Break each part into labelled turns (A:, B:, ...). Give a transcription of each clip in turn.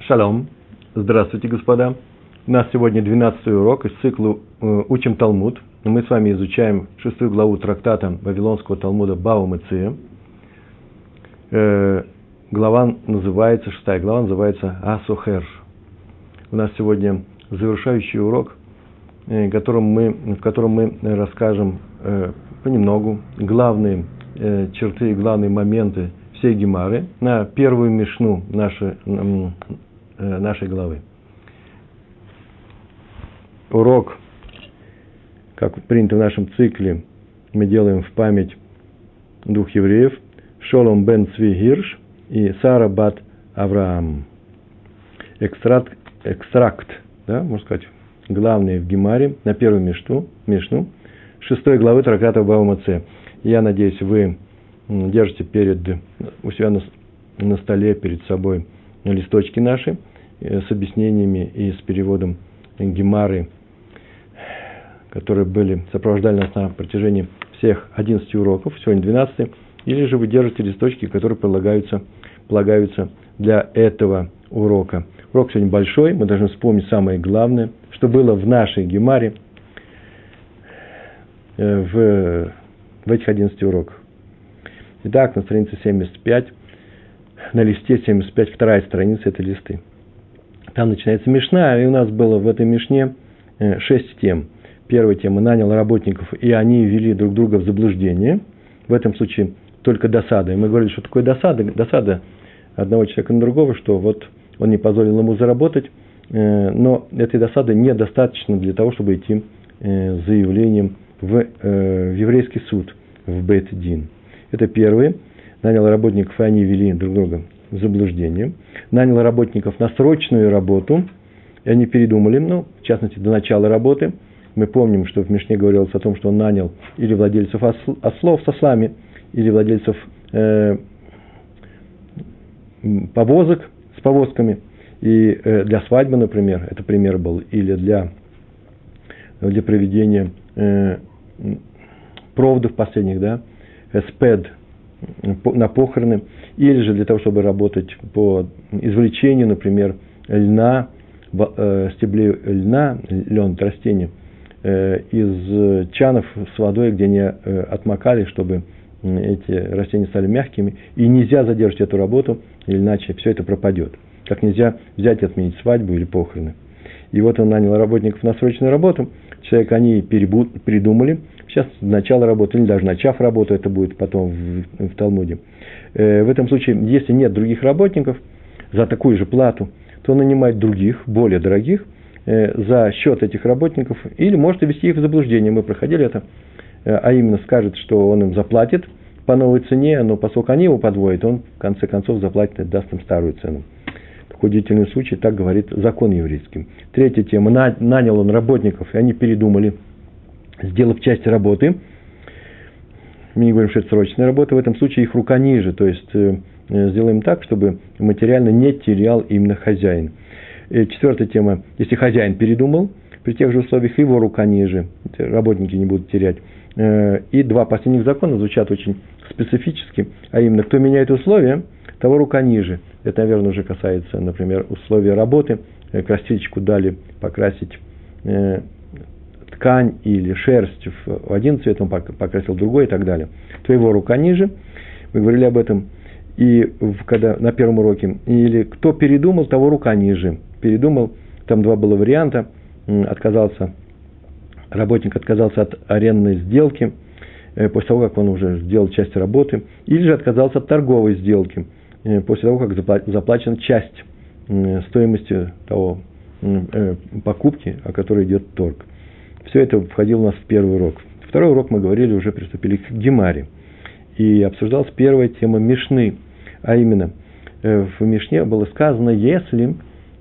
A: Шалом. Здравствуйте, господа. У нас сегодня 12 урок из цикла э, «Учим Талмуд». Мы с вами изучаем шестую главу трактата Вавилонского Талмуда Бау Меция. Э, глава называется, шестая глава называется Асохер. У нас сегодня завершающий урок, э, которым мы, в котором мы расскажем понемногу главные черты и главные моменты всей Гемары на первую мишну нашей, нашей главы урок, как принято в нашем цикле, мы делаем в память двух евреев, Шолом бен Цви Гирш и Сара бат Авраам. Экстракт, экстракт да, можно сказать, главный в Гемаре на первую мишну, мишну шестой главы трактата Баумаце. Я надеюсь, вы держите перед, у себя на, на столе перед собой листочки наши э, с объяснениями и с переводом Гемары которые были, сопровождали нас на протяжении всех 11 уроков, сегодня 12, или же вы держите листочки, которые полагаются, полагаются для этого урока. Урок сегодня большой, мы должны вспомнить самое главное, что было в нашей Гемаре э, в, в этих 11 уроках. Итак, на странице 75, на листе 75, вторая страница, это листы. Там начинается Мишна, и у нас было в этой Мишне 6 э, тем – первая тема, нанял работников, и они ввели друг друга в заблуждение. В этом случае только досада. И мы говорили, что такое досада. Досада одного человека на другого, что вот он не позволил ему заработать, э, но этой досады недостаточно для того, чтобы идти э, с заявлением в, в еврейский суд, в Бет-Дин. Это первый. Нанял работников, и они вели друг друга в заблуждение. Нанял работников на срочную работу, и они передумали, ну, в частности, до начала работы – мы помним, что в Мишне говорилось о том, что он нанял или владельцев ослов с ослами, или владельцев э, повозок с повозками. И э, для свадьбы, например, это пример был, или для, для проведения э, проводов последних, да, спед на похороны, или же для того, чтобы работать по извлечению, например, льна, э, стеблей льна, лен, растения – Э, из чанов с водой, где они э, отмокали, чтобы эти растения стали мягкими. И нельзя задержать эту работу, или иначе все это пропадет. Как нельзя взять и отменить свадьбу или похороны. И вот он нанял работников на срочную работу. Человек они придумали. Сейчас начало работы, или даже начав работу, это будет потом в, в Талмуде. Э, в этом случае, если нет других работников за такую же плату, то нанимать других, более дорогих, Э, за счет этих работников, или может ввести их в заблуждение. Мы проходили это, э, а именно скажет, что он им заплатит по новой цене, но поскольку они его подводят, он в конце концов заплатит и даст им старую цену. Удивительный случай, так говорит закон еврейский. Третья тема. Нанял он работников, и они передумали, сделав часть работы. Мы не говорим, что это срочная работа, в этом случае их рука ниже, то есть э, сделаем так, чтобы материально не терял именно хозяин. И четвертая тема, если хозяин передумал, при тех же условиях его рука ниже, работники не будут терять. Э, и два последних закона звучат очень специфически, а именно, кто меняет условия, того рука ниже. Это, наверное, уже касается, например, условия работы. Э, красильщику дали покрасить э, ткань или шерсть в один цвет, он покрасил другой и так далее. То его рука ниже. Мы говорили об этом и когда на первом уроке. Или кто передумал, того рука ниже передумал, там два было варианта, отказался, работник отказался от арендной сделки, э, после того, как он уже сделал часть работы, или же отказался от торговой сделки, после того, как заплачена часть стоимости того э, покупки, о которой идет торг. Все это входило у нас в первый урок. Второй урок мы говорили, уже приступили к Гемаре. И обсуждалась первая тема Мишны, а именно в Мишне было сказано, если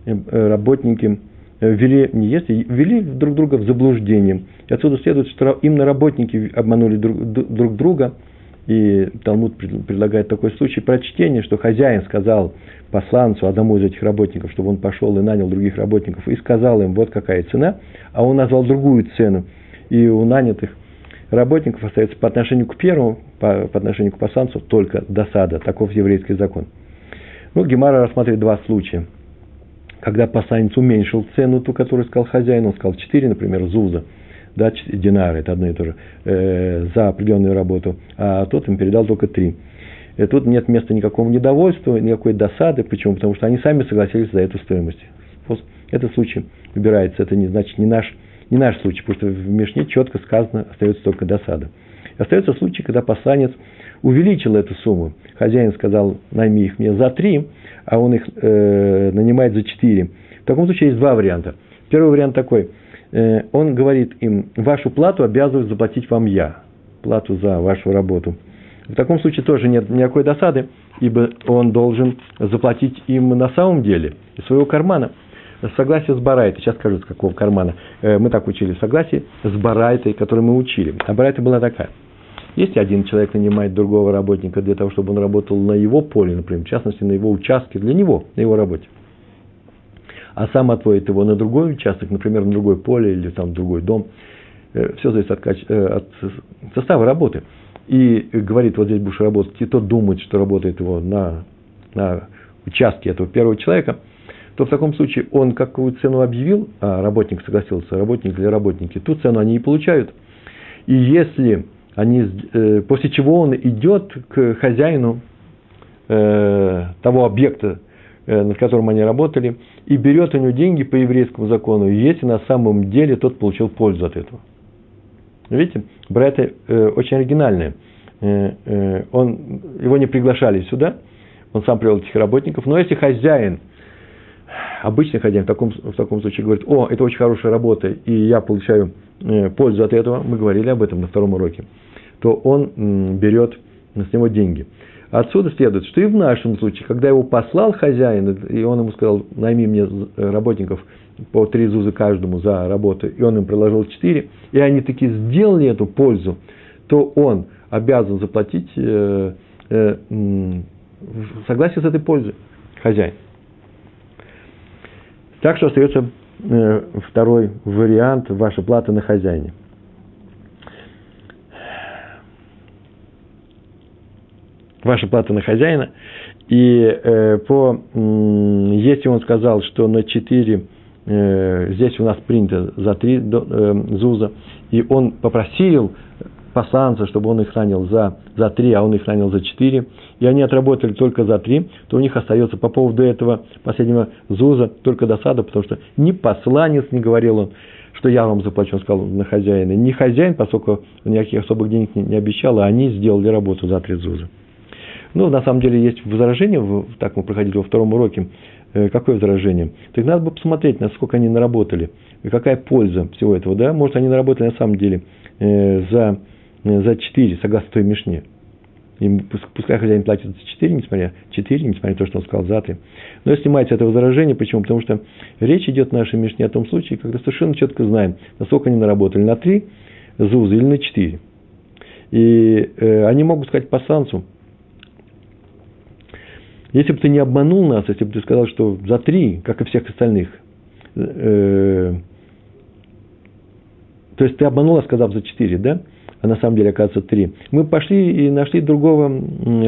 A: Э, работники э, ввели, не если, ввели друг друга в заблуждение. И отсюда следует, что именно работники обманули друг, друг друга. И Талмуд предлагает такой случай прочтения, что хозяин сказал посланцу, одному из этих работников, чтобы он пошел и нанял других работников, и сказал им, вот какая цена, а он назвал другую цену. И у нанятых работников остается по отношению к первому, по, по отношению к посланцу только досада. Таков еврейский закон. Ну, Гемара рассматривает два случая – когда посланец уменьшил цену, ту, которую сказал хозяин, он сказал 4, например, зуза, да, динары, это одно и то же, э, за определенную работу, а тот им передал только 3. И тут нет места никакого недовольства, никакой досады. Почему? Потому что они сами согласились за эту стоимость. Этот случай выбирается, это не значит не наш, не наш случай, потому что в Мишне четко сказано, остается только досада. Остается случай, когда посланец увеличил эту сумму. Хозяин сказал, найми их мне за три, а он их э, нанимает за четыре. В таком случае есть два варианта. Первый вариант такой. Э, он говорит им, вашу плату обязываю заплатить вам я. Плату за вашу работу. В таком случае тоже нет никакой досады, ибо он должен заплатить им на самом деле из своего кармана. Согласие с Барайтой, сейчас скажу, с какого кармана. Э, мы так учили согласие с Барайтой, которую мы учили. А Барайта была такая – если один человек нанимает другого работника для того, чтобы он работал на его поле, например, в частности, на его участке, для него, на его работе, а сам отводит его на другой участок, например, на другое поле или там другой дом, э, все зависит от, э, от состава работы. И говорит, вот здесь будешь работать, и тот думает, что работает его на, на участке этого первого человека, то в таком случае он какую цену объявил, а работник согласился, работник или работники, ту цену они и получают. И если они, э, после чего он идет к хозяину того объекта, над которым они работали, и берет у него деньги по еврейскому закону, если на самом деле тот получил пользу от этого. Видите, братья э, очень оригинальные. Э, э, он, его не приглашали сюда, он сам привел этих работников, но если хозяин, обычный хозяин в таком, в таком случае говорит, о, это очень хорошая работа, и я получаю э, пользу от этого, мы говорили об этом на втором уроке, то он берет с него деньги. Отсюда следует, что и в нашем случае, когда его послал хозяин, и он ему сказал, найми мне работников по три зузы каждому за работу, и он им приложил четыре, и они таки сделали эту пользу, то он обязан заплатить э, э, согласие с этой пользой, хозяин. Так что остается э, второй вариант, ваша плата на хозяине. Ваша плата на хозяина. И э, по, э, если он сказал, что на 4, э, здесь у нас принято за 3 э, зуза, и он попросил посланца, чтобы он их хранил за, за 3, а он их хранил за 4, и они отработали только за 3, то у них остается по поводу этого последнего зуза только досада, потому что ни посланец не говорил он, что я вам заплачу, он сказал на хозяина, ни хозяин, поскольку никаких особых денег не, не обещал, а они сделали работу за 3 зуза. Ну, на самом деле, есть возражение, так мы проходили во втором уроке. Э, какое возражение? Так надо бы посмотреть, насколько они наработали, и какая польза всего этого, да? Может, они наработали на самом деле э, за, э, за 4, согласно той Мишне. Им, пускай хозяин платит за 4, несмотря, 4, несмотря на то, что он сказал за 3. Но снимается это возражение, почему? Потому что речь идет в нашей Мишне о том случае, когда совершенно четко знаем, насколько они наработали, на 3 зузы или на 4. И э, они могут сказать по сансу, если бы ты не обманул нас, если бы ты сказал, что за три, как и всех остальных, э, то есть ты обманул, сказав за четыре, да? А на самом деле, оказывается, три. Мы пошли и нашли другого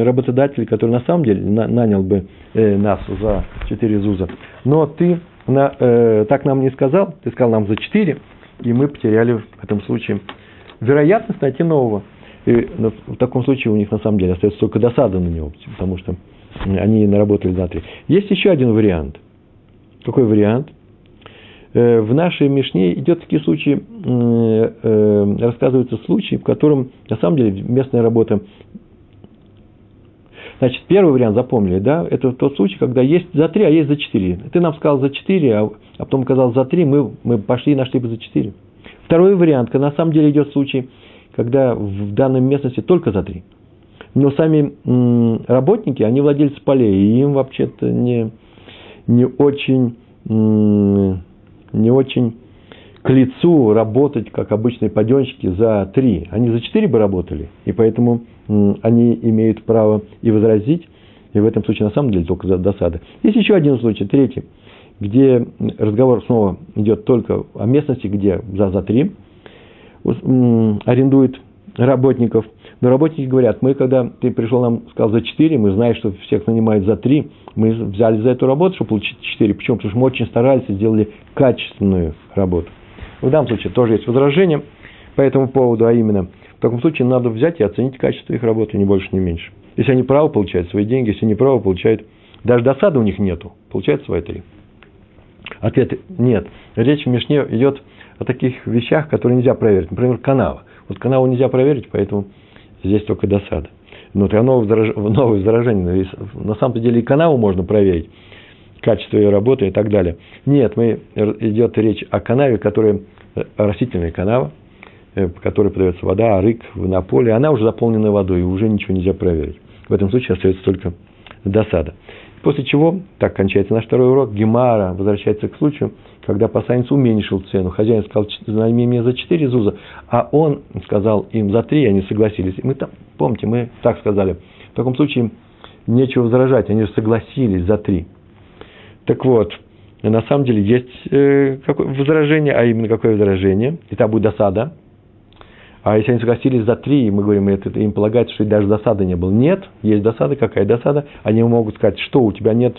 A: работодателя, который на самом деле на, нанял бы э, нас за четыре зуза. Но ты на, э, так нам не сказал, ты сказал нам за четыре, и мы потеряли в этом случае вероятность найти нового. И в таком случае у них на самом деле остается только досада на него, потому что они наработали за три. Есть еще один вариант. Какой вариант? Э, в нашей Мишне идет такие случаи, э, э, рассказываются случаи, в котором на самом деле местная работа Значит, первый вариант запомнили, да, это тот случай, когда есть за три, а есть за четыре. Ты нам сказал за четыре, а, а потом сказал за три, мы, мы пошли и нашли бы за четыре. Второй вариант, когда на самом деле идет случай, когда в данной местности только за три но сами работники, они владельцы полей, и им вообще-то не, не очень, не очень к лицу работать, как обычные паденщики, за три. Они за четыре бы работали, и поэтому они имеют право и возразить, и в этом случае на самом деле только за досада. Есть еще один случай, третий, где разговор снова идет только о местности, где за, за три арендует работников. Но работники говорят, мы, когда ты пришел нам, сказал за 4, мы знаем, что всех нанимают за 3, мы взяли за эту работу, чтобы получить 4. Почему? Потому что мы очень старались и сделали качественную работу. В данном случае тоже есть возражение по этому поводу, а именно, в таком случае надо взять и оценить качество их работы, ни больше, ни меньше. Если они право получают свои деньги, если не право получают, даже досады у них нету, получают свои три. Ответ – нет. Речь в Мишне идет о таких вещах, которые нельзя проверить. Например, канава. Вот канаву нельзя проверить, поэтому здесь только досада. Но это новое возражение. На самом деле и канаву можно проверить, качество ее работы и так далее. Нет, мы, идет речь о канаве, которая э, растительная канава, э, по которой подается вода, арык на поле. Она уже заполнена водой, и уже ничего нельзя проверить. В этом случае остается только досада. После чего, так кончается наш второй урок, Гемара возвращается к случаю, когда посланец уменьшил цену. Хозяин сказал, найми мне за 4 зуза, а он сказал им за 3, они согласились. Мы там, помните, мы так сказали. В таком случае нечего возражать, они согласились за 3. Так вот, на самом деле есть э, возражение, а именно какое возражение, там будет досада, а если они согласились за три, мы говорим, это, им полагается, что даже досады не было. Нет, есть досада, какая досада? Они могут сказать, что у тебя нет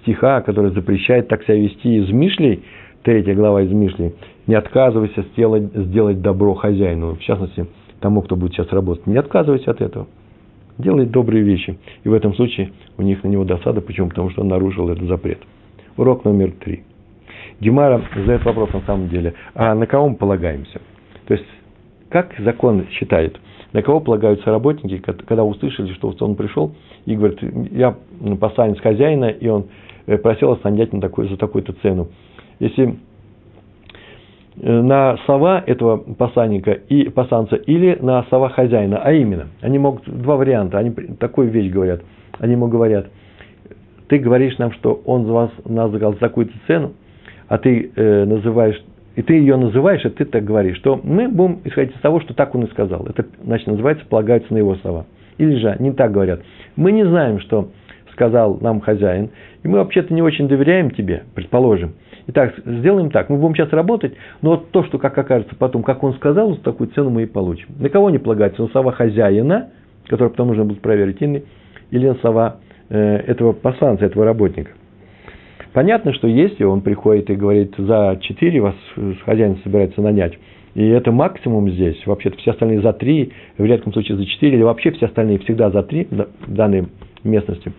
A: стиха, который запрещает так себя вести из Мишлей, третья глава из Мишлей, не отказывайся сделать, сделать добро хозяину, в частности, тому, кто будет сейчас работать. Не отказывайся от этого. Делай добрые вещи. И в этом случае у них на него досада. Почему? Потому что он нарушил этот запрет. Урок номер три. Гемара задает вопрос на самом деле, а на кого мы полагаемся? То есть, как закон считает? На кого полагаются работники, когда услышали, что он пришел и говорит, я посланец хозяина, и он э, просил останять на такой, за такую-то цену. Если э, на слова этого посланника и посланца или на слова хозяина, а именно, они могут, два варианта, они такую вещь говорят, они ему говорят, ты говоришь нам, что он за вас, нас за такую-то цену, а ты э, называешь и ты ее называешь, и ты так говоришь, что мы будем исходить из того, что так он и сказал. Это, значит, называется, полагаются на его слова. Или же не так говорят. Мы не знаем, что сказал нам хозяин, и мы вообще-то не очень доверяем тебе, предположим. Итак, сделаем так, мы будем сейчас работать, но вот то, что, как окажется потом, как он сказал, такую цену мы и получим. На кого не полагается? На слова хозяина, которые потом нужно будет проверить, или на слова э, этого посланца, этого работника. Понятно, что если он приходит и говорит, за 4 вас хозяин собирается нанять, и это максимум здесь, вообще-то все остальные за 3, в редком случае за 4, или вообще все остальные всегда за 3 в данной местности,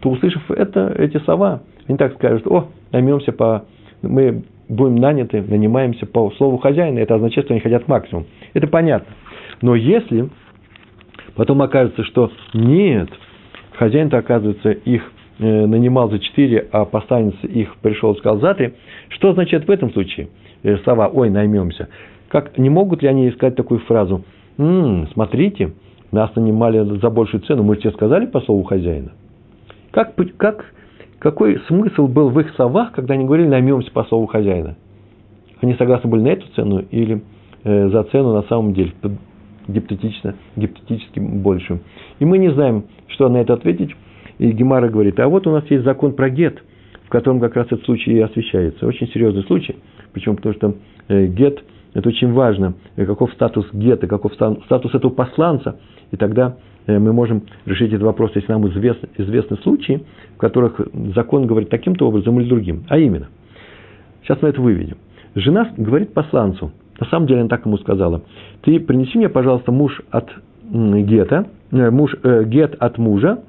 A: то услышав это, эти слова, они так скажут, о, наймемся по, мы будем наняты, нанимаемся по слову хозяина, это означает, что они хотят максимум. Это понятно. Но если потом окажется, что нет, хозяин-то, оказывается, их Э, нанимал за 4, а посланец их пришел и сказал за 3, что означает в этом случае э, слова «ой, наймемся»? Как, не могут ли они искать такую фразу «М-м, смотрите, нас нанимали за большую цену, мы тебе сказали по слову хозяина?» как, как, Какой смысл был в их словах, когда они говорили «наймемся по слову хозяина»? Они согласны были на эту цену или э, за цену на самом деле, гипотетично, гипотетически большую? И мы не знаем, что на это ответить, и Гемара говорит, а вот у нас есть закон про гет, в котором как раз этот случай и освещается. Очень серьезный случай. Почему? Потому что э, гет – это очень важно. Э, каков статус гета, каков статус этого посланца. И тогда э, мы можем решить этот вопрос, если нам известны, известны случаи, в которых закон говорит таким-то образом или другим. А именно, сейчас мы это выведем. Жена говорит посланцу, на самом деле она так ему сказала, ты принеси мне, пожалуйста, муж от гета, муж, э, гет от мужа,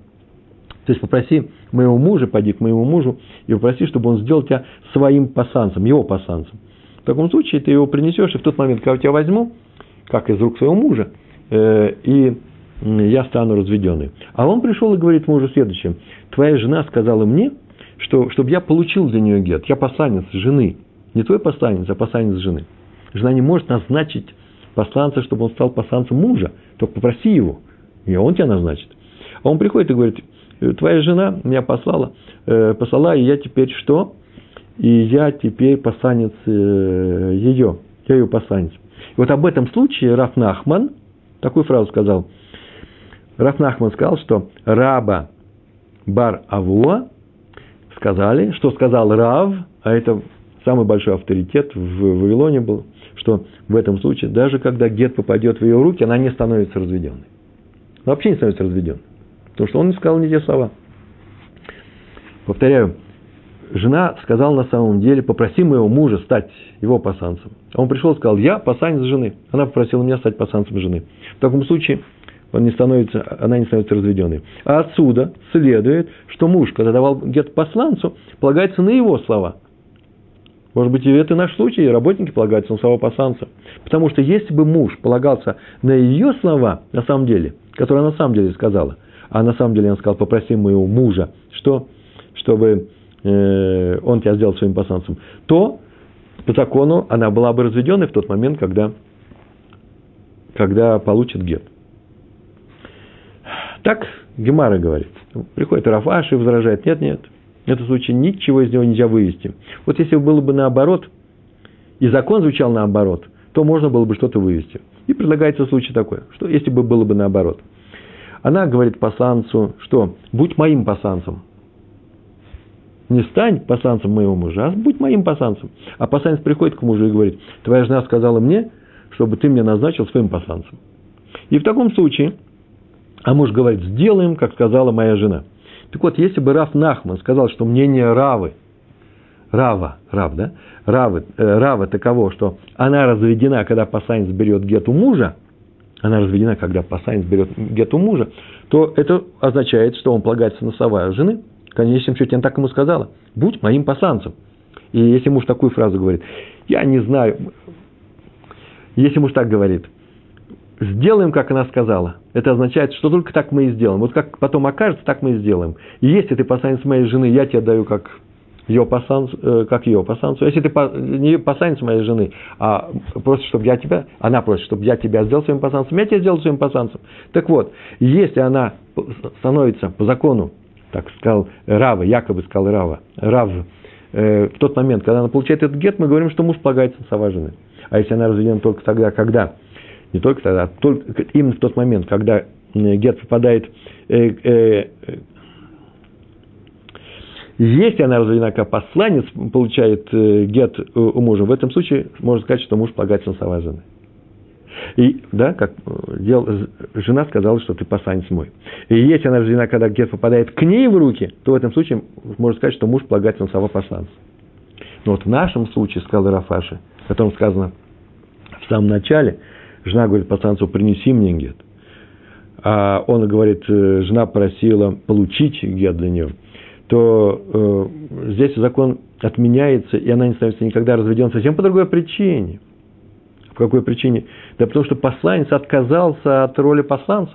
A: то есть попроси моего мужа, пойди к моему мужу и попроси, чтобы он сделал тебя своим пасанцем, его пасанцем. В таком случае ты его принесешь, и в тот момент, когда я тебя возьму, как из рук своего мужа, э, и я стану разведенный. А он пришел и говорит мужу следующее. Твоя жена сказала мне, что, чтобы я получил для нее гет. Я посланец жены. Не твой посланец, а посланец жены. Жена не может назначить посланца, чтобы он стал посланцем мужа. Только попроси его, и он тебя назначит. А он приходит и говорит, твоя жена меня послала, э, послала, и я теперь что? И я теперь посланец э, ее, я ее посланец. И вот об этом случае Раф Нахман такую фразу сказал. Раф Нахман сказал, что раба бар Авуа сказали, что сказал Рав, а это самый большой авторитет в Вавилоне был, что в этом случае, даже когда гет попадет в ее руки, она не становится разведенной. Вообще не становится разведенной. Потому что он не сказал не те слова. Повторяю, жена сказала на самом деле, попроси моего мужа стать его пасанцем. А он пришел и сказал, я пасанец жены. Она попросила меня стать пасанцем жены. В таком случае он не становится, она не становится разведенной. А отсюда следует, что муж, когда давал гет посланцу, полагается на его слова. Может быть, и это наш случай, работники полагаются на слова посланца. Потому что если бы муж полагался на ее слова, на самом деле, которые она на самом деле сказала, а на самом деле она сказала, попроси моего мужа, что, чтобы э, он тебя сделал своим посланцем, то по закону она была бы разведенной в тот момент, когда, когда получит гет. Так Гемара говорит. Приходит Рафаш и возражает, нет, нет, в этом случае ничего из него нельзя вывести. Вот если было бы наоборот, и закон звучал наоборот, то можно было бы что-то вывести. И предлагается случай такой, что если бы было бы наоборот. Она говорит посланцу, что будь моим посланцем. Не стань посланцем моего мужа, а будь моим посланцем. А посланец приходит к мужу и говорит, твоя жена сказала мне, чтобы ты мне назначил своим посланцем. И в таком случае а муж говорит, сделаем, как сказала моя жена. Так вот, если бы Раф Нахман сказал, что мнение Равы, Рава, Рав, да? Равы, э, Рава таково, что она разведена, когда посланец берет гет у мужа, она разведена, когда посланец берет гет у мужа, то это означает, что он полагается на слова жены. В конечном счете, она так ему сказала, будь моим посланцем. И если муж такую фразу говорит, я не знаю, если муж так говорит, сделаем, как она сказала. Это означает, что только так мы и сделаем. Вот как потом окажется, так мы и сделаем. И если ты посланец моей жены, я тебе даю как ее посланцу, э, как ее посланцу. Если ты не посланец моей жены, а просто чтобы я тебя, она просит, чтобы я тебя сделал своим посланцем, я тебя сделал своим посланцем. Так вот, если она становится по закону, так сказал Рава, якобы сказал Рава, Рав, э, в тот момент, когда она получает этот гет, мы говорим, что муж полагается на слова жены. А если она разведена только тогда, когда не только тогда, а только именно в тот момент, когда гет попадает, э, э, если она разведена как посланец, получает э, гет у мужа, в этом случае можно сказать, что муж полагается на жены. И, да, как дел, жена сказала, что ты посланец мой. И если она разведена, когда гет попадает к ней в руки, то в этом случае можно сказать, что муж полагается на слова посланца. Но вот в нашем случае, сказал Рафаши, о котором сказано в самом начале – Жена говорит пацанцу, принеси мне гет. А он говорит, э, жена просила получить гет для нее. То э, здесь закон отменяется, и она не становится никогда разведен совсем по другой причине. По какой причине? Да потому что посланец отказался от роли посланца.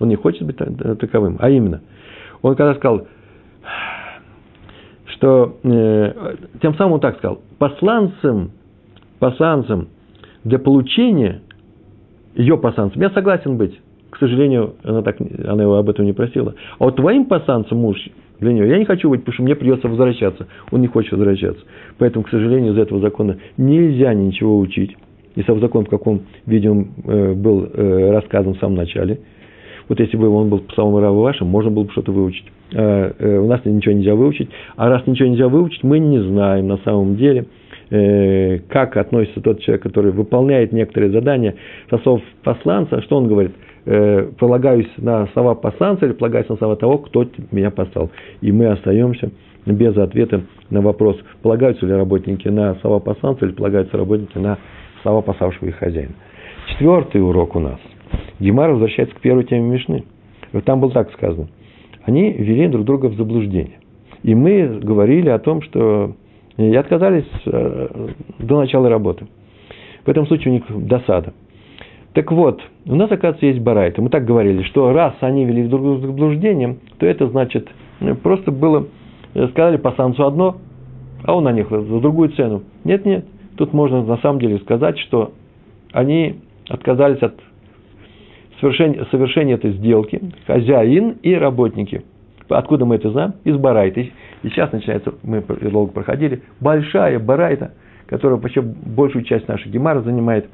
A: Он не хочет быть таковым. А именно, он когда сказал, что э, тем самым он так сказал, посланцем, посланцем для получения ее пасанцем. Я согласен быть. К сожалению, она, так, она его об этом не просила. А вот твоим пасанцем муж для нее, я не хочу быть, потому что мне придется возвращаться. Он не хочет возвращаться. Поэтому, к сожалению, из этого закона нельзя ничего учить. И сам закон, в каком виде он э, был э, рассказан в самом начале. Вот если бы он был по самому Раву вашим, можно было бы что-то выучить. А, э, у нас ничего нельзя выучить. А раз ничего нельзя выучить, мы не знаем на самом деле – как относится тот человек, который выполняет некоторые задания со слов посланца, что он говорит? Э, полагаюсь на слова посланца или полагаюсь на слова того, кто меня послал. И мы остаемся без ответа на вопрос, полагаются ли работники на слова посланца или полагаются работники на слова пославшего их хозяина. Четвертый урок у нас. Гемар возвращается к первой теме Мишны. Там было так сказано. Они вели друг друга в заблуждение. И мы говорили о том, что и отказались э, до начала работы. В этом случае у них досада. Так вот, у нас, оказывается, есть барайта. Мы так говорили, что раз они вели друг друга заблуждением, то это значит, просто было, э, сказали по санцу одно, а он на них за другую цену. Нет, нет, тут можно на самом деле сказать, что они отказались от совершения, совершения этой сделки, хозяин и работники. Откуда мы это знаем? Из барайта. И сейчас начинается, мы долго проходили, большая барайта, которая вообще большую часть нашей гемара занимает,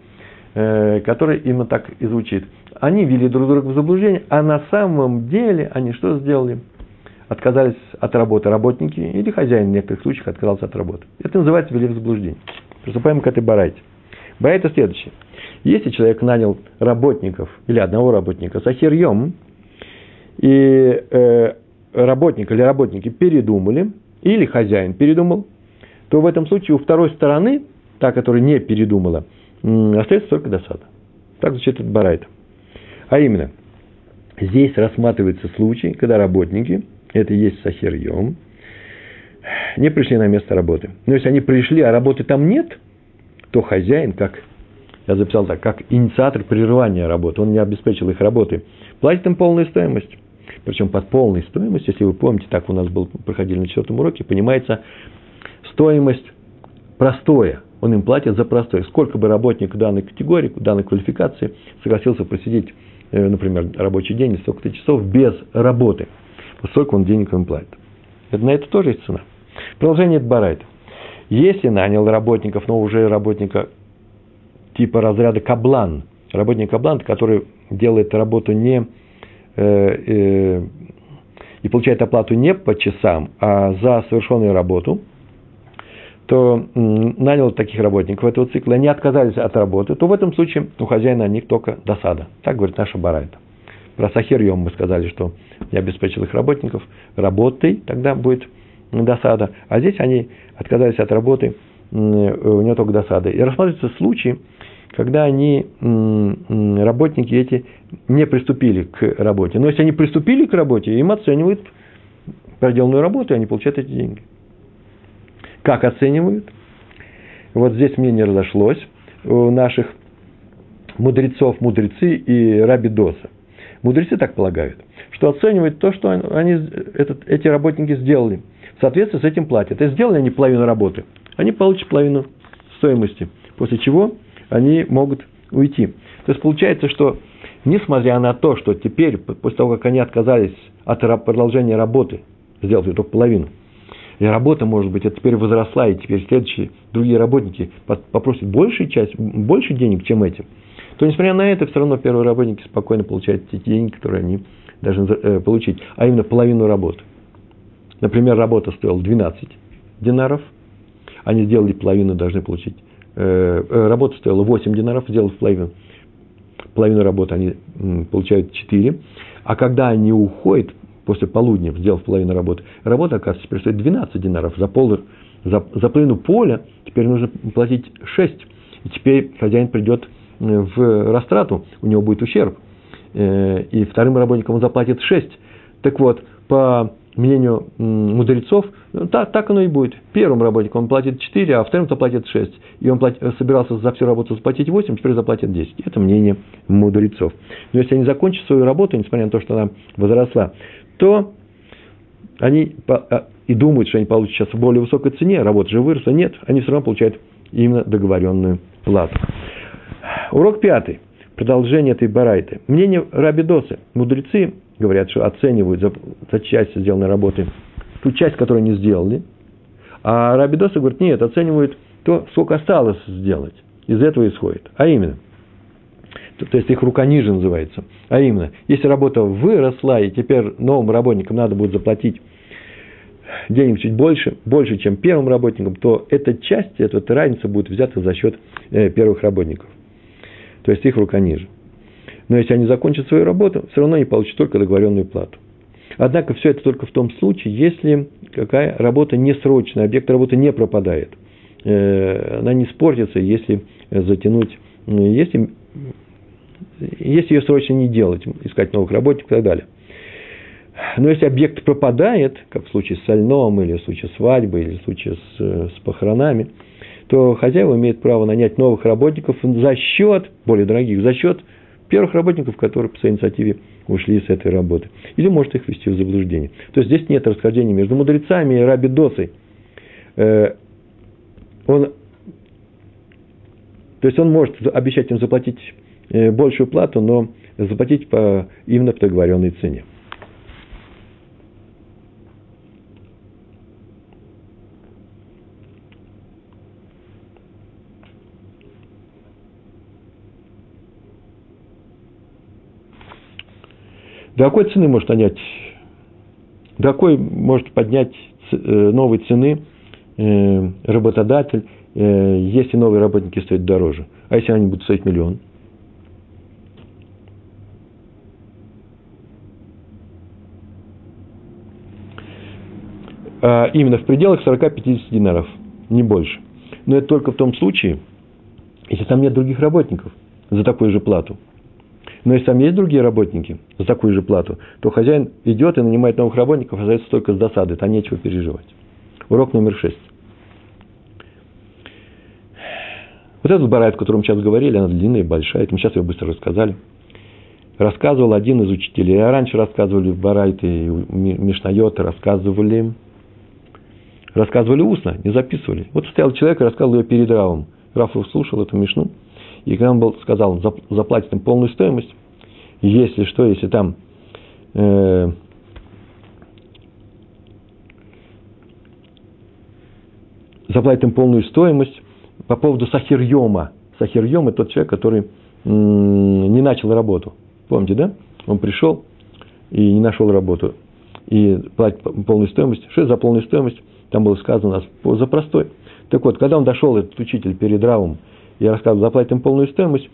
A: э, которая именно так и звучит. Они вели друг друга в заблуждение, а на самом деле они что сделали? Отказались от работы работники или хозяин в некоторых случаях отказался от работы. Это называется вели в заблуждение. Приступаем к этой барайте. Барайта следующее. Если человек нанял работников или одного работника с ахирьем, и э, работник или работники передумали, или хозяин передумал, то в этом случае у второй стороны, та, которая не передумала, остается только досада. Так звучит этот барайт. А именно, здесь рассматривается случай, когда работники, это и есть сахирьем, не пришли на место работы. Но если они пришли, а работы там нет, то хозяин, как я записал так, как инициатор прерывания работы, он не обеспечил их работы, платит им полную стоимость. Причем под полной стоимость, если вы помните, так у нас был, проходили на четвертом уроке, понимается стоимость простое. Он им платит за простое. Сколько бы работник данной категории, данной квалификации согласился посидеть, э, например, рабочий день, столько-то часов без работы. Вот столько он денег им платит. На это тоже есть цена. Продолжение Барайта. Если нанял работников, но уже работника типа разряда каблан, работник каблан, который делает работу не Э, э, и получает оплату не по часам, а за совершенную работу, то нанял таких работников этого цикла, они отказались от работы, то в этом случае у хозяина о них только досада. Так говорит наша барайта. Про Сахирьем мы сказали, что я обеспечил их работников работой, тогда будет досада. А здесь они отказались от работы, у него только досада. И рассматривается случай, когда они, работники эти, не приступили к работе. Но если они приступили к работе, им оценивают проделанную работу, и они получают эти деньги. Как оценивают? Вот здесь мнение разошлось у наших мудрецов, мудрецы и рабидоса. Мудрецы так полагают, что оценивают то, что они, этот, эти работники сделали. В соответствии с этим платят. И сделали они половину работы. Они получат половину стоимости. После чего они могут уйти. То есть получается, что несмотря на то, что теперь, после того, как они отказались от продолжения работы, сделали только половину, и работа, может быть, это теперь возросла, и теперь следующие другие работники попросят большую часть, больше денег, чем эти, то, несмотря на это, все равно первые работники спокойно получают те деньги, которые они должны э, получить, а именно половину работы. Например, работа стоила 12 динаров, они сделали половину, должны получить Э, э, работа стоила 8 динаров, сделав половину, половину работы, они получают 4. А когда они уходят после полудня, сделав половину работы, работа, оказывается, теперь стоит 12 динаров. За, пол, за, за половину поля теперь нужно платить 6. И теперь хозяин придет э, в растрату, у него будет ущерб. И вторым работникам он заплатит 6. Так вот, по мнению мудрецов, ну, так, так оно и будет. Первым работникам он платит 4, а вторым заплатит 6. И он платит, собирался за всю работу заплатить 8, теперь заплатит 10. Это мнение мудрецов. Но если они закончат свою работу, несмотря на то, что она возросла, то они а, и думают, что они получат сейчас в более высокой цене, работа же выросла. Нет, они все равно получают именно договоренную плату. Урок пятый. Продолжение этой барайты. Мнение Рабидосы. Мудрецы говорят, что оценивают за, за часть сделанной работы ту часть, которую они сделали. А Рабидоса говорит, нет, оценивают то, сколько осталось сделать. Из этого исходит. А именно, то, то есть их рука ниже называется. А именно, если работа выросла, и теперь новым работникам надо будет заплатить денег чуть больше, больше, чем первым работникам, то эта часть, эта разница будет взята за счет э, первых работников. То есть их рука ниже. Но если они закончат свою работу, все равно они получат только договоренную плату. Однако все это только в том случае, если какая работа не срочная, объект работы не пропадает. Э, она не испортится, если затянуть, если, если ее срочно не делать, искать новых работников и так далее. Но если объект пропадает, как в случае с сольном, или в случае свадьбы, или в случае с, с похоронами, то хозяева имеют право нанять новых работников за счет, более дорогих, за счет первых работников, которые по своей инициативе ушли с этой работы. Или может их ввести в заблуждение. То есть здесь нет расхождения между мудрецами и раби Досой. Э, он, то есть он может обещать им заплатить э, большую плату, но заплатить по именно по договоренной цене. До какой цены может нанять, до какой может поднять э, новой цены э, работодатель, э, если новые работники стоят дороже. А если они будут стоить миллион? А, именно в пределах 40-50 динаров, не больше. Но это только в том случае, если там нет других работников за такую же плату. Но если там есть другие работники за такую же плату, то хозяин идет и нанимает новых работников, остается только с досады, там нечего переживать. Урок номер шесть. Вот этот барайт, о котором мы сейчас говорили, она длинная и большая, это мы сейчас ее быстро рассказали. Рассказывал один из учителей, а раньше рассказывали в Барайте и Мишнайоты, рассказывали рассказывали устно, не записывали. Вот стоял человек и рассказывал ее перед Равом. Раф слушал эту мишну, и был, сказал, заплатит им полную стоимость, если что, если там э, заплатит им полную стоимость по поводу сахирьема. Сахирьем – это тот человек, который м- не начал работу. Помните, да? Он пришел и не нашел работу. И платит полную стоимость. Что за полную стоимость? Там было сказано за простой. Так вот, когда он дошел, этот учитель, перед Равом, я рассказывал, заплатит им полную стоимость,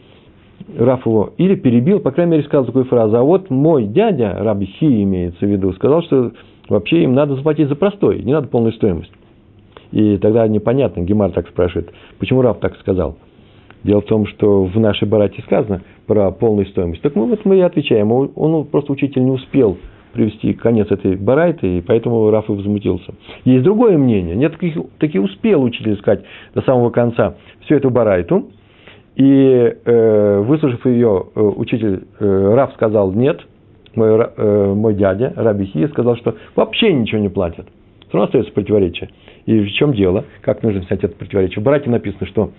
A: Раф его или перебил, по крайней мере, сказал такую фразу. А вот мой дядя, Раби Хи имеется в виду, сказал, что вообще им надо заплатить за простой, не надо полную стоимость. И тогда непонятно, Гемар так спрашивает, почему Раф так сказал. Дело в том, что в нашей барате сказано про полную стоимость. Так мы вот мы и отвечаем. Он просто учитель не успел привести конец этой барайты, и поэтому Раф и возмутился. Есть другое мнение. Нет, таких, таки успел учитель сказать до самого конца всю эту барайту, и э, выслушав ее, э, учитель э, Раф сказал нет, мой, э, мой дядя Раби Хия сказал, что вообще ничего не платят. Все равно остается противоречие. И в чем дело? Как нужно снять это противоречие? В Барате написано, что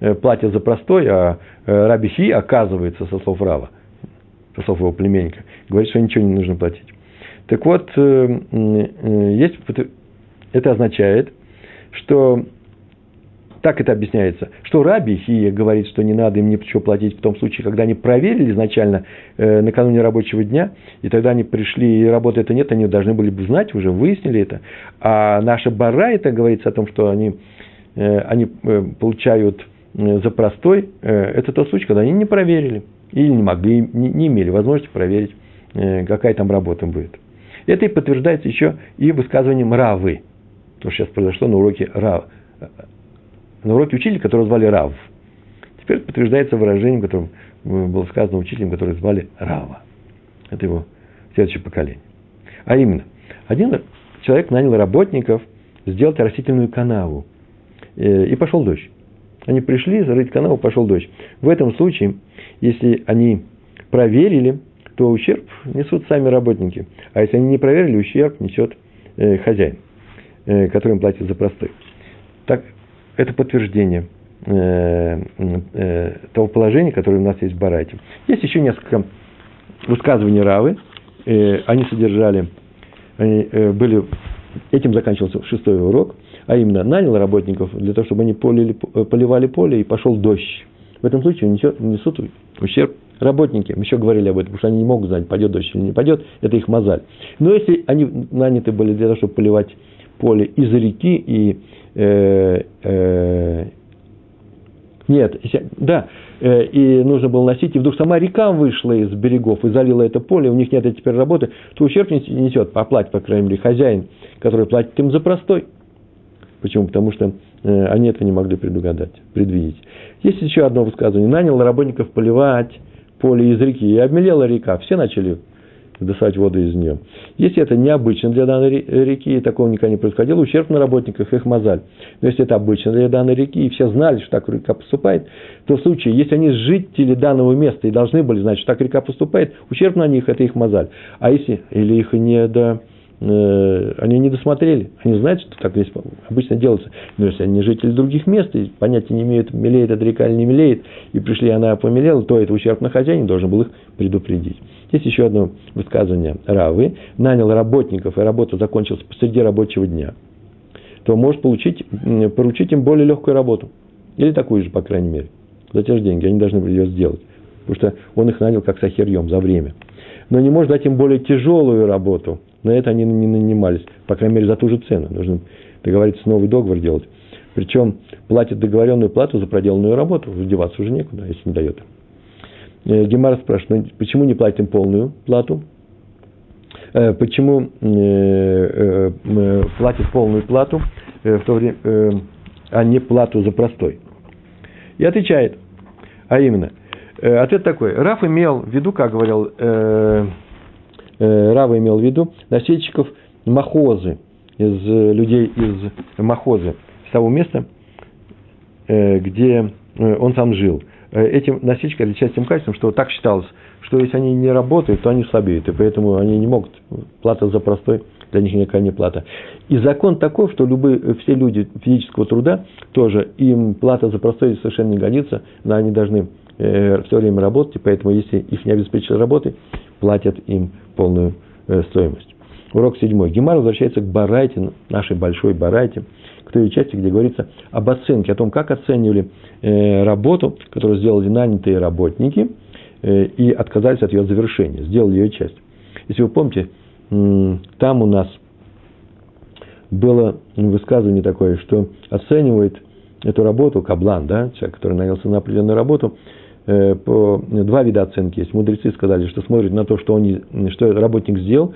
A: э, платят за простой, а э, Раби Хи, оказывается, со слов Рава, со слов его племенника, говорит, что ничего не нужно платить. Так вот, э, э, есть, это означает, что так это объясняется, что Раби Хия говорит, что не надо им ничего платить в том случае, когда они проверили изначально э, накануне рабочего дня, и тогда они пришли, и работы это нет, они должны были бы знать, уже выяснили это. А наша Бара это говорится о том, что они, э, они э, получают э, за простой, э, это тот случай, когда они не проверили, или не могли, не, не имели возможности проверить, э, какая там работа будет. Это и подтверждается еще и высказыванием Равы. То, что сейчас произошло на уроке Рав. На уроке учителя, которого звали Рав. Теперь подтверждается выражением, которым было сказано учителем, который звали Рава. Это его следующее поколение. А именно, один человек нанял работников сделать растительную канаву. Э, и пошел дождь. Они пришли, зарыть канаву, пошел дождь. В этом случае, если они проверили, то ущерб несут сами работники. А если они не проверили, ущерб несет э, хозяин, э, который им платит за простой. Так, это подтверждение э, э, того положения, которое у нас есть в Барайте. Есть еще несколько высказываний Равы. Э, они содержали, они э, были, этим заканчивался шестой урок, а именно нанял работников для того, чтобы они полили, поливали поле, и пошел дождь. В этом случае несет, несут ущерб работники, мы еще говорили об этом, потому что они не могут знать, пойдет дождь или не пойдет, это их мозаль. Но если они наняты были для того, чтобы поливать поле из реки и э, э, нет, да, э, и нужно было носить, и вдруг сама река вышла из берегов и залила это поле, у них нет теперь работы, то ущерб несет, по плате, по крайней мере, хозяин, который платит им за простой. Почему? Потому что они этого не могли предугадать, предвидеть. Есть еще одно высказывание. Нанял работников поливать поле из реки, и обмелела река, все начали доставать воду из нее. Если это необычно для данной реки, и такого никогда не происходило, ущерб на работниках их мозаль. Но если это обычно для данной реки, и все знали, что так река поступает, то в случае, если они жители данного места и должны были знать, что так река поступает, ущерб на них – это их мозаль. А если, или их не до, э, они не досмотрели, они знают, что так обычно делается. Но если они жители других мест и понятия не имеют, мелеет эта река или не мелеет, и пришли, она помелела, то это ущерб на хозяине должен был их предупредить. Есть еще одно высказывание Равы. Нанял работников, и работа закончилась посреди рабочего дня. То может получить, поручить им более легкую работу. Или такую же, по крайней мере. За те же деньги. Они должны были ее сделать. Потому что он их нанял как сахирьем за время. Но не может дать им более тяжелую работу – на это они не нанимались, по крайней мере, за ту же цену. Нужно договориться новый договор делать. Причем платит договоренную плату за проделанную работу, деваться уже некуда, если не дает. Э, Гемара спрашивает, ну, почему не платим полную плату? Э, почему платит полную плату в то время, а не плату за простой? И отвечает, а именно, ответ такой, Раф имел в виду, как говорил, Рава имел в виду носильщиков махозы, из людей из махозы, с того места, где он сам жил. Этим носильщики отличаются тем качеством, что так считалось, что если они не работают, то они слабеют, и поэтому они не могут, плата за простой для них никакая не плата. И закон таков, что любые, все люди физического труда тоже, им плата за простой совершенно не годится, но они должны э, все время работать, и поэтому если их не обеспечили работой, платят им полную э, стоимость. Урок седьмой. Гемар возвращается к Барайте, нашей большой Барайте, к той части, где говорится об оценке, о том, как оценивали э, работу, которую сделали нанятые работники, э, и отказались от ее завершения, сделали ее часть. Если вы помните, там у нас было высказывание такое, что оценивает эту работу каблан, да, человек, который нанялся на определенную работу, по, два вида оценки есть. Мудрецы сказали, что смотрят на то, что, он, что работник сделал,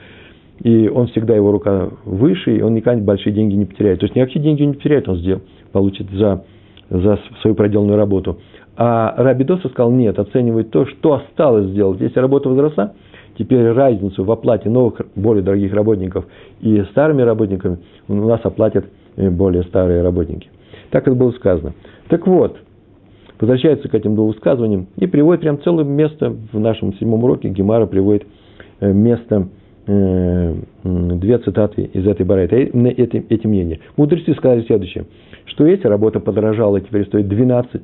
A: и он всегда его рука выше, и он никогда большие деньги не потеряет. То есть никакие деньги не потеряет, он сделал, получит за, за свою проделанную работу. А Рабидоса сказал, нет, оценивает то, что осталось сделать. Если работа возросла, теперь разницу в оплате новых, более дорогих работников и старыми работниками у нас оплатят э, более старые работники. Так это было сказано. Так вот, возвращается к этим двум высказываниям и приводит прям целое место в нашем седьмом уроке. Гемара приводит э, место, э, две цитаты из этой барайты, именно эти, эти мнения. Мудрецы сказали следующее, что если работа подорожала, теперь стоит 12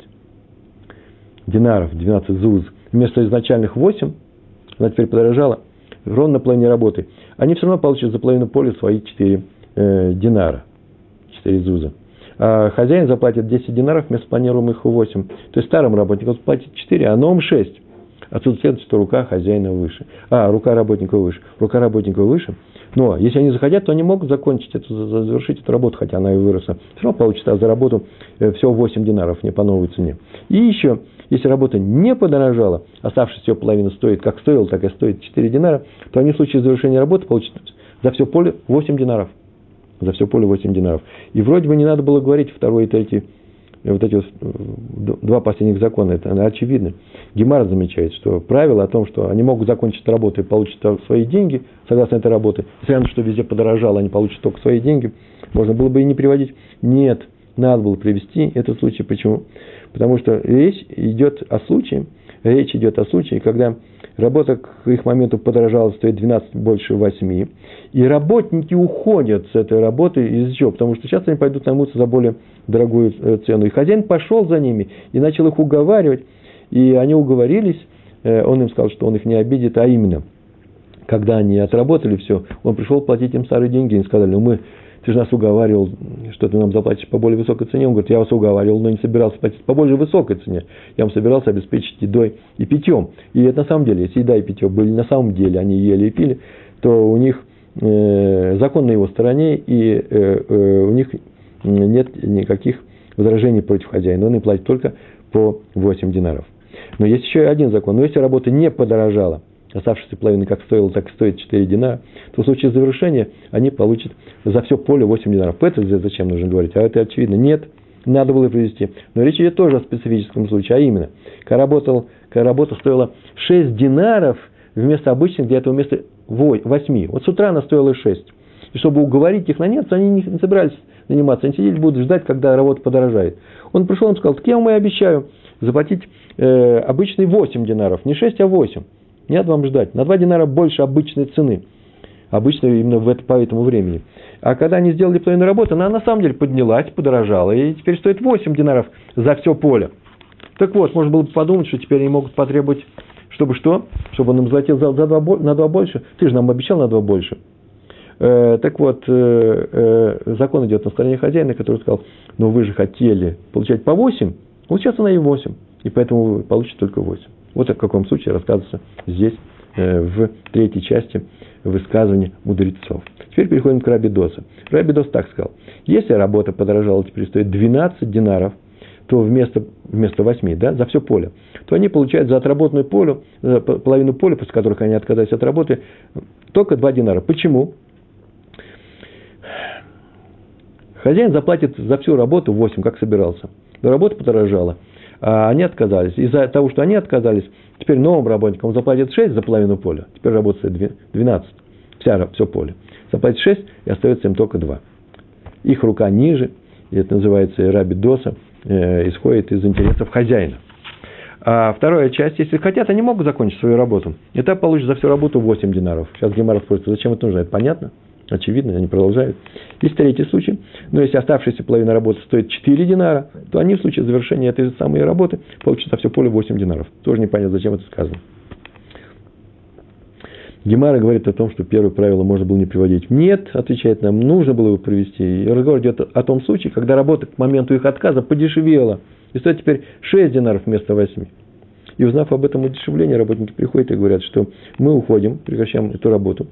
A: динаров, 12 зуз, вместо изначальных 8, она теперь подорожала, ровно на половине работы, они все равно получат за половину поля свои 4 э, динара, 4 зуза. А хозяин заплатит 10 динаров вместо планируемых 8. То есть старым работникам платит 4, а новым 6. Отсюда следует, что рука хозяина выше. А, рука работника выше. Рука работника выше. Но если они захотят, то они могут закончить эту, завершить эту работу, хотя она и выросла. Все равно получится а за работу э, всего 8 динаров, не по новой цене. И еще, если работа не подорожала, оставшаяся ее половина стоит, как стоила, так и стоит 4 динара, то они в случае завершения работы получат за все поле 8 динаров за все поле 8 динаров. И вроде бы не надо было говорить второй и третий, э, вот эти вот, э, два последних закона, это очевидно. Гемар замечает, что правило о том, что они могут закончить работу и получить свои деньги, согласно этой работе, несмотря на то, что везде подорожало, они получат только свои деньги, можно было бы и не приводить. Нет, надо было привести этот случай. Почему? Потому что речь идет о случае, речь идет о случае, когда работа к их моменту подорожала, стоит 12 больше 8, и работники уходят с этой работы из чего? Потому что сейчас они пойдут наймутся за более дорогую э, цену. И хозяин пошел за ними и начал их уговаривать, и они уговорились, э, он им сказал, что он их не обидит, а именно, когда они отработали все, он пришел платить им старые деньги, и сказали, ну мы ты же нас уговаривал, что ты нам заплатишь по более высокой цене. Он говорит, я вас уговаривал, но не собирался платить по более высокой цене. Я вам собирался обеспечить едой и питьем. И это на самом деле, если еда и питье были на самом деле, они ели и пили, то у них э, закон на его стороне, и э, э, у них нет никаких возражений против хозяина. Он им платит только по 8 динаров. Но есть еще один закон. Но если работа не подорожала – оставшейся половины как стоило, так и стоит 4 динара, то в случае завершения они получат за все поле 8 динаров. Это зачем нужно говорить? А это очевидно. Нет, надо было привести. Но речь идет тоже о специфическом случае, а именно, когда, работал, когда работа стоила 6 динаров вместо обычных, где этого вместо 8. Вот с утра она стоила 6. И чтобы уговорить их наняться, они не собирались наниматься. Они сидели, будут ждать, когда работа подорожает. Он пришел и сказал, так я вам и обещаю заплатить э, обычный 8 динаров. Не 6, а 8. Не надо вам ждать. На 2 динара больше обычной цены. Обычно именно в это, по этому времени. А когда они сделали половину работы, она на самом деле поднялась, подорожала. И теперь стоит 8 динаров за все поле. Так вот, можно было бы подумать, что теперь они могут потребовать, чтобы что? Чтобы он им заплатил за, за 2, на 2 больше. Ты же нам обещал на 2 больше. Э, так вот, э, э, закон идет на стороне хозяина, который сказал, ну вы же хотели получать по 8, вот сейчас она и 8. И поэтому вы получите только 8. Вот в каком случае рассказывается здесь э, в третьей части высказывания мудрецов. Теперь переходим к Раби Доса. Раби Дос так сказал. Если работа подорожала, теперь стоит 12 динаров, то вместо, вместо 8, да, за все поле, то они получают за отработанную полю, за половину поля, после которых они отказались от работы, только 2 динара. Почему? Хозяин заплатит за всю работу 8, как собирался. Но работа подорожала. А они отказались. Из-за того, что они отказались, теперь новым работникам он заплатит 6 за половину поля. Теперь работает 12. Вся, все поле. Заплатит 6 и остается им только 2. Их рука ниже, и это называется раби доса, э, исходит из интересов хозяина. А вторая часть, если хотят, они могут закончить свою работу. И так получат за всю работу 8 динаров. Сейчас Гемара спросит, зачем это нужно, это понятно? Очевидно, они продолжают. Есть третий случай. Но если оставшаяся половина работы стоит 4 динара, то они в случае завершения этой же самой работы получат за все поле 8 динаров. Тоже непонятно, зачем это сказано. Гемара говорит о том, что первое правило можно было не приводить. Нет, отвечает нам, нужно было его привести. И разговор идет о том случае, когда работа к моменту их отказа подешевела. И стоит теперь 6 динаров вместо 8. И узнав об этом удешевлении, работники приходят и говорят, что мы уходим, прекращаем эту работу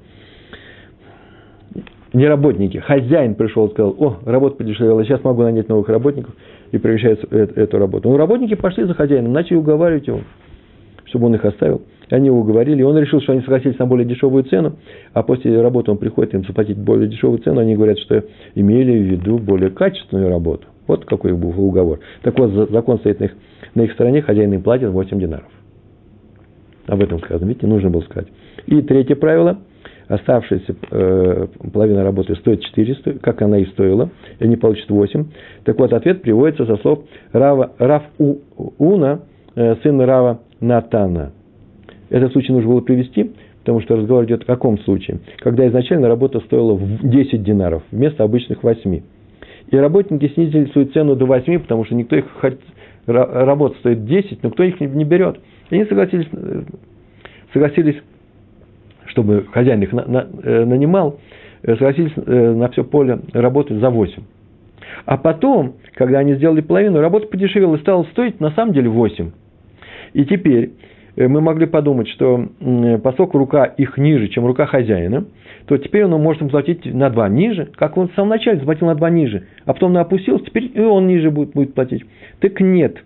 A: не работники, хозяин пришел и сказал, о, работа подешевела, сейчас могу нанять новых работников и прекращает эту работу. Но работники пошли за хозяином, начали уговаривать его, чтобы он их оставил. И они его уговорили, и он решил, что они согласились на более дешевую цену, а после работы он приходит им заплатить более дешевую цену, они говорят, что имели в виду более качественную работу. Вот какой был уговор. Так вот, закон стоит на их, на их стороне, хозяин им платит 8 динаров. Об этом сказано, видите, нужно было сказать. И третье правило – оставшаяся э, половина работы стоит 400, как она и стоила, и они получат 8. Так вот, ответ приводится со слов Рава, Рав У, Уна, э, сына Рава Натана. Этот случай нужно было привести, потому что разговор идет о каком случае? Когда изначально работа стоила 10 динаров вместо обычных 8. И работники снизили свою цену до 8, потому что никто их работа стоит 10, но кто их не берет. И они согласились, э, согласились чтобы хозяин их на, на, э, нанимал, э, согласились э, на все поле работать за 8. А потом, когда они сделали половину, работа подешевела и стала стоить на самом деле 8. И теперь мы могли подумать, что поскольку рука их ниже, чем рука хозяина, то теперь он может им платить на 2 ниже, как он в самом начале заплатил на 2 ниже, а потом на опустился, теперь и он ниже будет, будет платить. Так нет,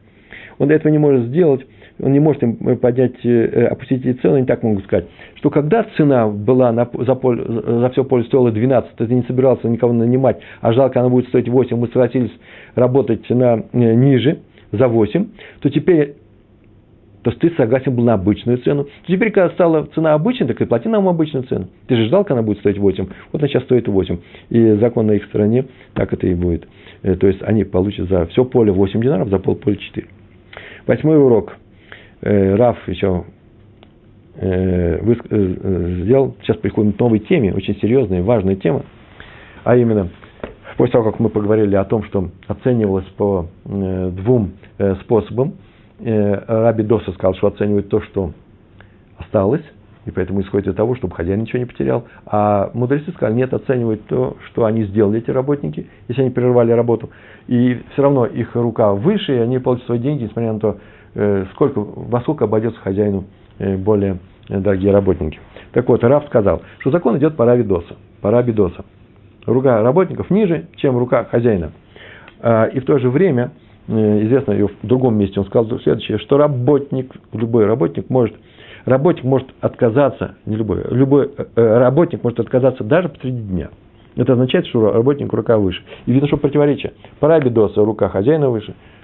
A: он этого не может сделать, он не может им э, поднять, э, э, опустить эти цены, они так могут сказать, что когда цена была на, за, поле, за все поле стоила 12, ты не собирался никого нанимать, а жалко она будет стоить 8, мы согласились работать на ниже, за 8, то теперь то есть ты согласен был на обычную цену. То теперь, когда стала цена обычная, так и плати нам обычную цену. Ты же ждал, когда она будет стоить 8. Вот она сейчас стоит 8. И закон на их стороне, так это и будет. То есть они получат за все поле 8 динаров, за полполя 4. Восьмой урок – э, Раф еще э, э, сделал, сейчас приходим к новой теме, очень серьезная и важная тема, а именно, после того, как мы поговорили о том, что оценивалось по э, двум способам, Раби Доса сказал, что оценивает то, что осталось, и поэтому исходит из того, чтобы хозяин ничего не потерял. А мудрецы сказали, нет, оценивать то, что они сделали, эти работники, если они прервали работу. И все равно их рука выше, и они получат свои деньги, несмотря на то, сколько, во сколько обойдется хозяину э, более дорогие работники. Так вот, Раф сказал, что закон идет по Равидоса, по Рабидоса. Рука работников ниже, чем рука хозяина. А, и в то же время, э, известно и в другом месте, он сказал следующее, что работник, любой работник может, работник может отказаться, не любой, любой работник может отказаться даже посреди дня. Это означает, что работник рука выше. И видно, что противоречие. По Рабидоса рука хозяина выше, Э,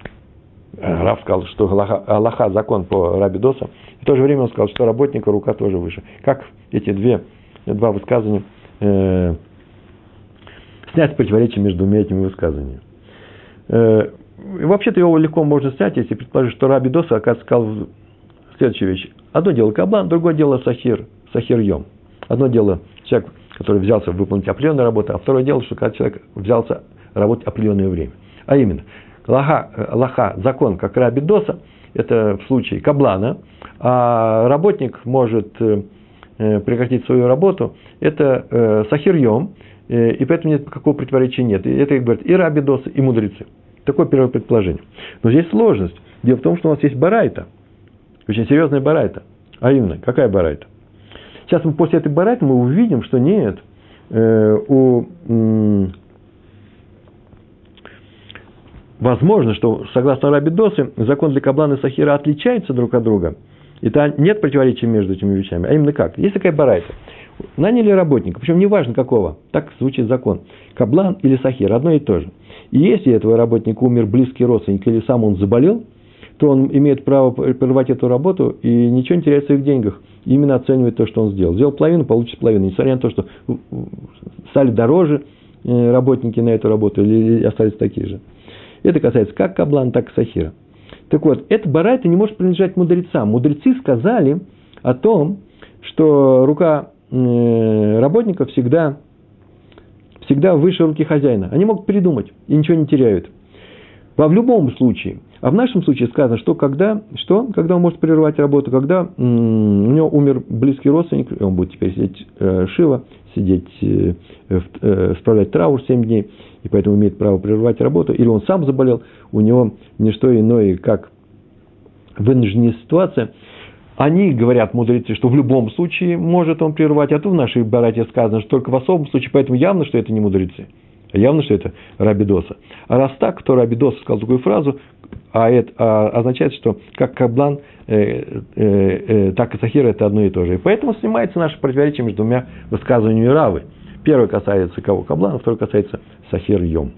A: Раф сказал, что Аллаха закон по Рабидоса. В то же время он сказал, что работника рука тоже выше. Как эти две, два высказывания э, снять противоречие между двумя этими высказываниями. Э, вообще-то его легко можно снять, если предположить, что Раби Доса, оказывается, сказал следующую вещь. Одно дело каблан, другое дело сахир, сахирьем. Одно дело человек, который взялся выполнить определенную работу, а второе дело, что когда человек взялся работать определенное время. А именно, лоха, лоха закон, как раби Доса, это в случае каблана, а работник может э, э, прекратить свою работу, это э, сахирьем, и поэтому нет никакого противоречия нет. И это говорят и раби Доса, и мудрецы. Такое первое предположение. Но здесь сложность. Дело в том, что у нас есть барайта, очень серьезная барайта. А именно, какая барайта? Сейчас мы после этой барайты мы увидим, что нет, э, у, м, возможно, что согласно Раби Досы, закон для Каблана и Сахира отличается друг от друга. И то нет противоречия между этими вещами. А именно как? Есть такая барайта. Наняли работника, причем неважно какого, так звучит закон. Каблан или Сахир, одно и то же. И если этого работника умер близкий родственник или сам он заболел, то он имеет право прервать эту работу и ничего не теряет в своих деньгах. Именно оценивает то, что он сделал. Сделал половину, получит половину. Несмотря на то, что стали дороже э, работники на эту работу или остались такие же. Это касается как Каблан, так и Сахира. Так вот, эта барайта не может принадлежать мудрецам. Мудрецы сказали о том, что рука э, работника всегда, всегда выше руки хозяина. Они могут передумать и ничего не теряют. Во в любом случае. А в нашем случае сказано, что когда, что, когда он может прервать работу, когда у него умер близкий родственник, он будет теперь сидеть э, Шива, сидеть, э, э, справлять траур 7 дней, и поэтому имеет право прервать работу, или он сам заболел, у него не что иное, как вынужденная ситуация. Они говорят, мудрецы, что в любом случае может он прервать, а то в нашей барате сказано, что только в особом случае, поэтому явно, что это не мудрецы. Явно, что это Рабидоса. А раз так, то Рабидоса сказал такую фразу, а это а, означает, что как Каблан, э, э, э, так и Сахира это одно и то же. И поэтому снимается наше противоречие между двумя высказываниями Равы. Первое касается кого? Каблана, второе касается Сахир Йом.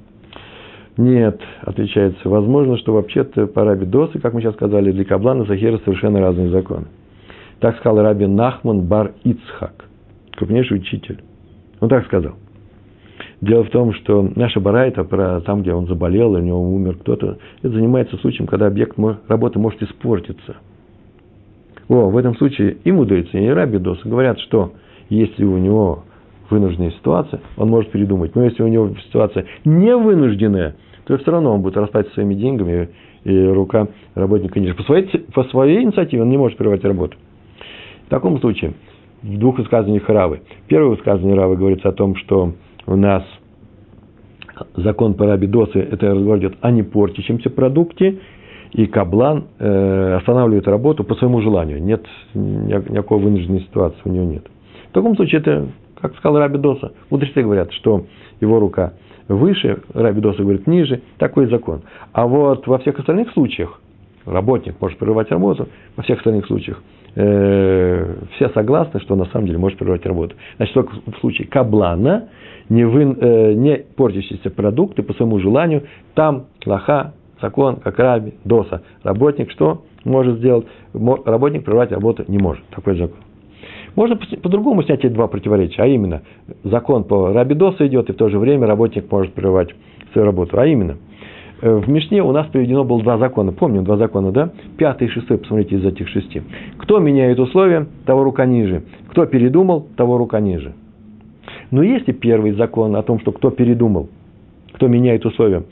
A: Нет, отвечается, возможно, что вообще-то по Раби Досы, как мы сейчас сказали, для Каблана и Сахира совершенно разные законы. Так сказал Раби Нахман Бар Ицхак, крупнейший учитель. Он так сказал. Дело в том, что наша барайта про там, где он заболел, или у него умер кто-то, это занимается случаем, когда объект работы может испортиться. О, в этом случае и мудрецы, и раби Доса говорят, что если у него вынужденная ситуация, он может передумать. Но если у него ситуация не вынужденная, то все равно он будет расплачиваться своими деньгами, и рука работника ниже. По своей, по своей инициативе он не может прервать работу. В таком случае, в двух высказываниях Равы. Первое высказывание Равы говорится о том, что у нас закон по рабидосы, это разговор идет о непортящемся продукте, и каблан э, останавливает работу по своему желанию. Нет никакой вынужденной ситуации у него нет. В таком случае это, как сказал Раби Доса, мудрецы говорят, что его рука выше, Раби Доса говорит ниже, такой закон. А вот во всех остальных случаях, работник может прерывать работу, во всех остальных случаях э, все согласны, что на самом деле может прервать работу. Значит, только в случае каблана не, вы, э, не портящиеся продукты по своему желанию, там лоха, закон, как раби, доса. Работник что может сделать? Работник прервать работу не может. Такой закон. Можно по-другому снять эти два противоречия, а именно, закон по раби доса идет, и в то же время работник может прервать свою работу. А именно, э, в Мишне у нас приведено было два закона. Помним, два закона, да? Пятый и шестой, посмотрите, из этих шести. Кто меняет условия, того рука ниже. Кто передумал, того рука ниже. Но если первый закон о том, что кто передумал, кто меняет условия,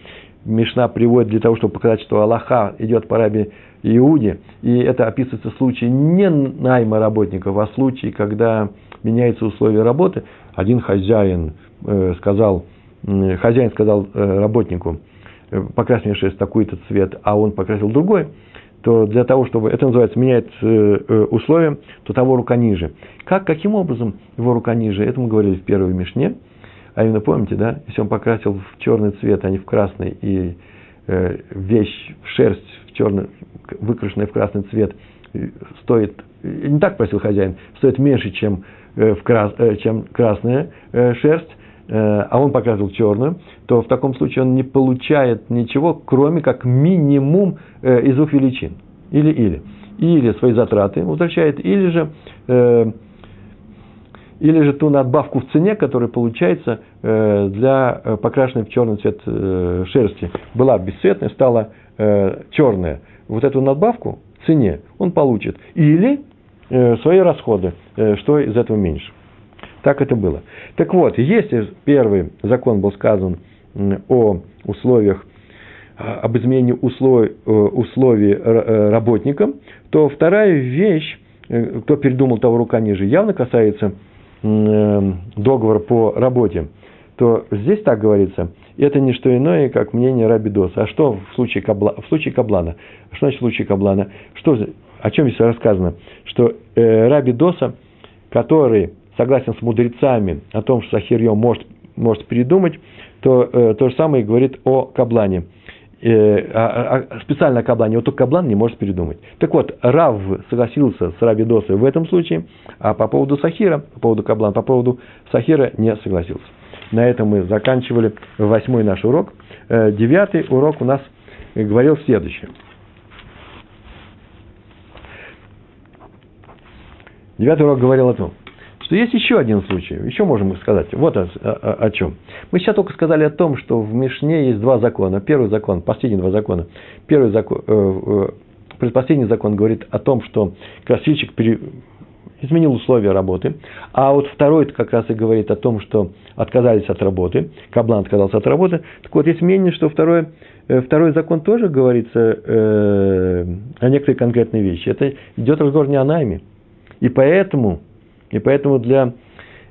A: Мишна приводит для того, чтобы показать, что Аллаха идет по рабе Иуде, и это описывается в случае не найма работников, а в случае, когда меняются условия работы. Один хозяин э, сказал, хозяин сказал э, работнику, э, покрась мне шерсть такой-то цвет, а он покрасил другой – то для того, чтобы, это называется, менять условия, то того рука ниже. Как, каким образом его рука ниже? Это мы говорили в первой Мишне. А именно, помните, да, если он покрасил в черный цвет, а не в красный, и вещь, шерсть в черный, выкрашенная в красный цвет, стоит, не так просил хозяин, стоит меньше, чем, в крас, чем красная шерсть, Э, а он показывал черную, то в таком случае он не получает ничего, кроме как минимум э, из двух величин. Или-или. Или свои затраты возвращает, или же, э, или же ту надбавку в цене, которая получается для покрашенной в черный цвет шерсти. Была бесцветная, стала черная. Вот эту надбавку в цене он получит. Или свои расходы, что из этого меньше. Так это было. Так вот, если первый закон был сказан о условиях, а, об изменении условий, э, условий э, работникам, то вторая вещь, э, кто передумал того рука ниже, явно касается договора по работе, то здесь так говорится, это не что иное, как мнение Раби Доса. А что в случае, кабла, в случае Каблана? Что значит в случае Каблана? Что, о чем здесь рассказано? Что э, Раби который согласен с мудрецами о том, что Сахирьем может, может передумать, то э, то же самое говорит о Каблане. Э, а, а, специально о Каблане, вот только Каблан не может передумать. Так вот, Рав согласился с Раби Досой в этом случае, а по поводу Сахира, по поводу Каблана, по поводу Сахира не согласился. На этом мы заканчивали восьмой наш урок. Э, девятый урок у нас говорил следующее. Девятый урок говорил о том, что есть еще один случай, еще можем сказать. Вот о, о, о чем. Мы сейчас только сказали о том, что в Мишне есть два закона. Первый закон, последние два закона. Первый закон, э, э, предпоследний закон говорит о том, что красильщик пере, изменил условия работы. А вот второй как раз и говорит о том, что отказались от работы. Каблан отказался от работы. Так вот, есть мнение, что второй, э, второй закон тоже говорится э, о некоторые конкретные вещи. Это идет разговор не о найме. И поэтому и поэтому для,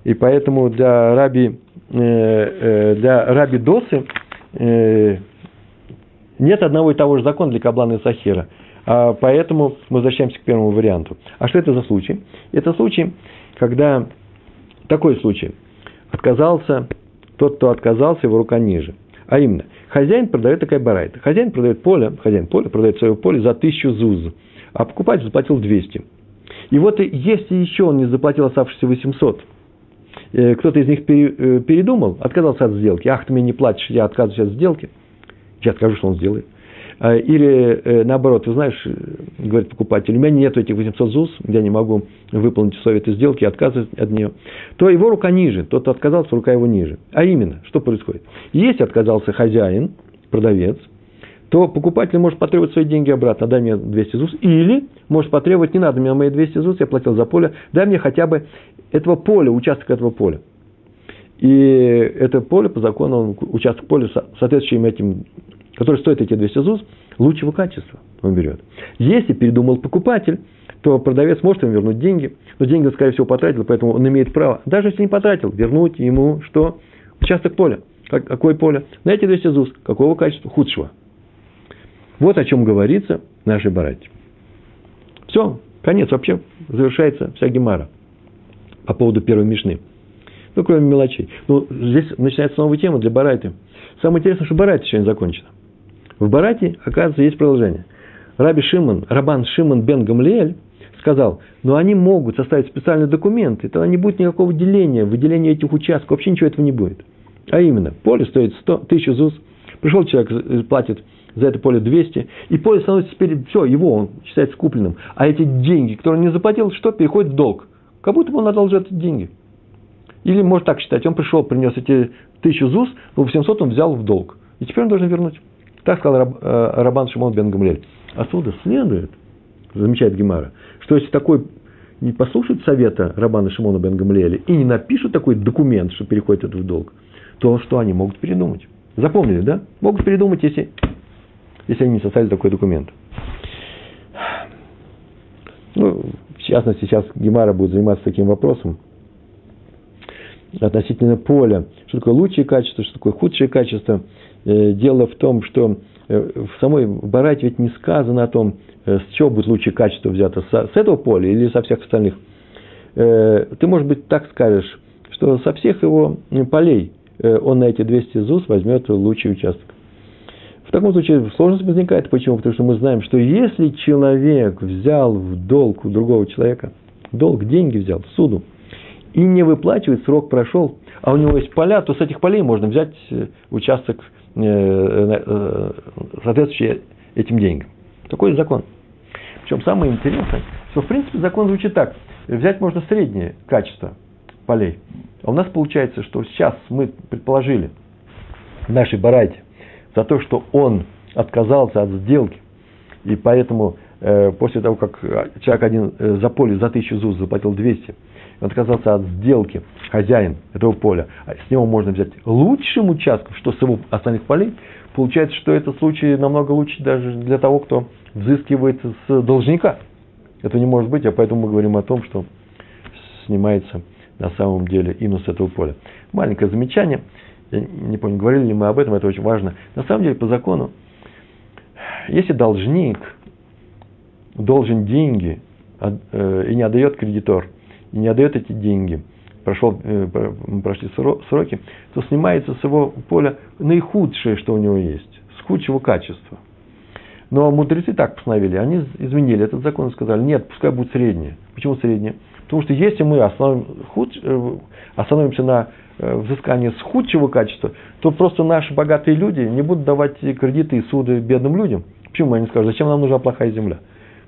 A: и поэтому для раби, э, э, для раби Досы э, нет одного и того же закона для Каблана и Сахира. А поэтому мы возвращаемся к первому варианту. А что это за случай? Это случай, когда такой случай. Отказался, тот, кто отказался, его рука ниже. А именно, хозяин продает такая барайта. Хозяин продает поле, хозяин поля продает свое поле за тысячу зуз, а покупатель заплатил 200. И вот если еще он не заплатил оставшиеся 800, э, кто-то из них э, передумал, отказался от сделки. Ах, ты мне не платишь, я отказываюсь от сделки. Я скажу, что он сделает. А, или э, наоборот, ты знаешь, говорит покупатель, у меня нет этих 800 ЗУС, я не могу выполнить условия этой сделки, отказываюсь от нее, то его рука ниже, тот, кто отказался, рука его ниже. А именно, что происходит? Если отказался хозяин, продавец, то покупатель может потребовать свои деньги обратно, дай мне 200 ЗУС, или может потребовать, не надо мне мои 200 ЗУС, я платил за поле, дай мне хотя бы этого поля, участок этого поля. И это поле по закону, участок поля, соответствующим этим, который стоит эти 200 ЗУС, лучшего качества он берет. Если передумал покупатель, то продавец может ему вернуть деньги, но деньги скорее всего, потратил, поэтому он имеет право, даже если не потратил, вернуть ему что? Участок поля. Какое поле? На эти 200 ЗУС. Какого качества? Худшего. Вот о чем говорится в нашей барате. Все, конец. Вообще завершается вся гемара по поводу первой мишны. Ну, кроме мелочей. Ну, здесь начинается новая тема для барайты. Самое интересное, что барайта еще не закончена. В барате, оказывается, есть продолжение. Раби Шимон, Рабан Шимон бен Гамлиэль сказал, но они могут составить специальный документ, и тогда не будет никакого деления, выделения этих участков, вообще ничего этого не будет. А именно, поле стоит 100, 1000 ЗУС, пришел человек, платит за это поле 200, и поле становится теперь, все, его, он считается купленным. А эти деньги, которые он не заплатил, что? Переходит в долг. Как будто бы он одолжил эти деньги. Или, может так считать, он пришел, принес эти тысячу ЗУС, но 800 он взял в долг. И теперь он должен вернуть. Так сказал Раб, э, Рабан Шимон бен Гамлель. Отсюда следует, замечает Гемара, что если такой не послушает совета Рабана Шимона бен Гамлеля и не напишут такой документ, что переходит это в долг, то что они могут передумать? Запомнили, да? Могут передумать, если если они не составили такой документ. Ну, в частности, сейчас Гемара будет заниматься таким вопросом относительно поля. Что такое лучшее качество, что такое худшее качество. Э, дело в том, что э, в самой Барате ведь не сказано о том, э, с чего будет лучшее качество взято, с этого поля или со всех остальных. Ты, может быть, так скажешь, что со всех его полей он на эти 200 ЗУС возьмет лучший участок. В таком случае сложность возникает. Почему? Потому что мы знаем, что если человек взял в долг у другого человека, долг, деньги взял суду, и не выплачивает, срок прошел, а у него есть поля, то с этих полей можно взять э, участок, э, э, соответствующий этим деньгам. Такой закон. Причем самое интересное, что в принципе закон звучит так. Взять можно среднее качество полей. А у нас получается, что сейчас мы предположили в нашей барайте, за то, что он отказался от сделки, и поэтому э, после того, как человек один э, за поле за тысячу ЗУЗ заплатил 200, он отказался от сделки, хозяин этого поля, а с него можно взять лучшим участком, что с его остальных полей, получается, что этот случай намного лучше даже для того, кто взыскивает с должника. Это не может быть, а поэтому мы говорим о том, что снимается на самом деле инус этого поля. Маленькое замечание – я не помню, говорили ли мы об этом, это очень важно. На самом деле, по закону, если должник должен деньги э, и не отдает кредитор, и не отдает эти деньги, прошел, э, прошли сроки, то снимается с его поля наихудшее, что у него есть, с худшего качества. Но мудрецы так постановили, они изменили этот закон и сказали, нет, пускай будет среднее. Почему среднее? Потому что если мы остановим, худ, э, остановимся на э, взыскании с худшего качества, то просто наши богатые люди не будут давать кредиты и суды бедным людям. Почему они скажут, зачем нам нужна плохая земля?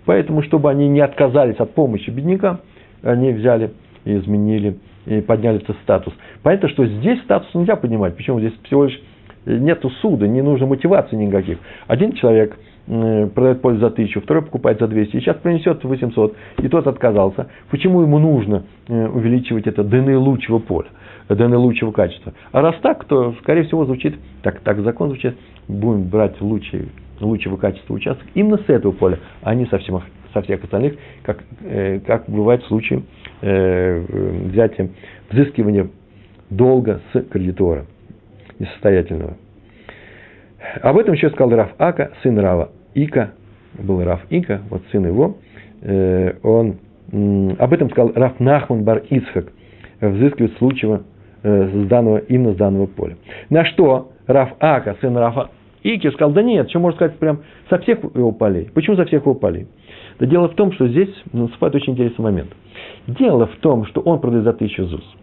A: Поэтому, чтобы они не отказались от помощи беднякам, они взяли и изменили, и подняли этот статус. Понятно, что здесь статус нельзя поднимать. Почему? Здесь всего лишь нету суда, не нужно мотивации никаких. Один человек продает поле за тысячу, второй покупает за 200, и сейчас принесет 800, и тот отказался. Почему ему нужно э, увеличивать это до наилучшего поля, до наилучшего качества? А раз так, то, скорее всего, звучит, так, так закон звучит, будем брать лучший, лучшего качества участок именно с этого поля, а не со, всем, со всех остальных, как, э, как бывает в случае э, взятия, взыскивания долга с кредитора несостоятельного. Об этом еще сказал Раф Ака, сын Рава Ика, был Раф Ика, вот сын его, э, он, об этом сказал Раф Нахман Бар Ицхак, взыскивает случаева э, с данного, именно с данного поля. На что Раф Ака, сын Рафа Ики, сказал, да нет, что можно сказать прям со всех его полей. Почему со всех его полей? Да дело в том, что здесь наступает очень интересный момент. Дело в том, что он продает за тысячу ЗУС.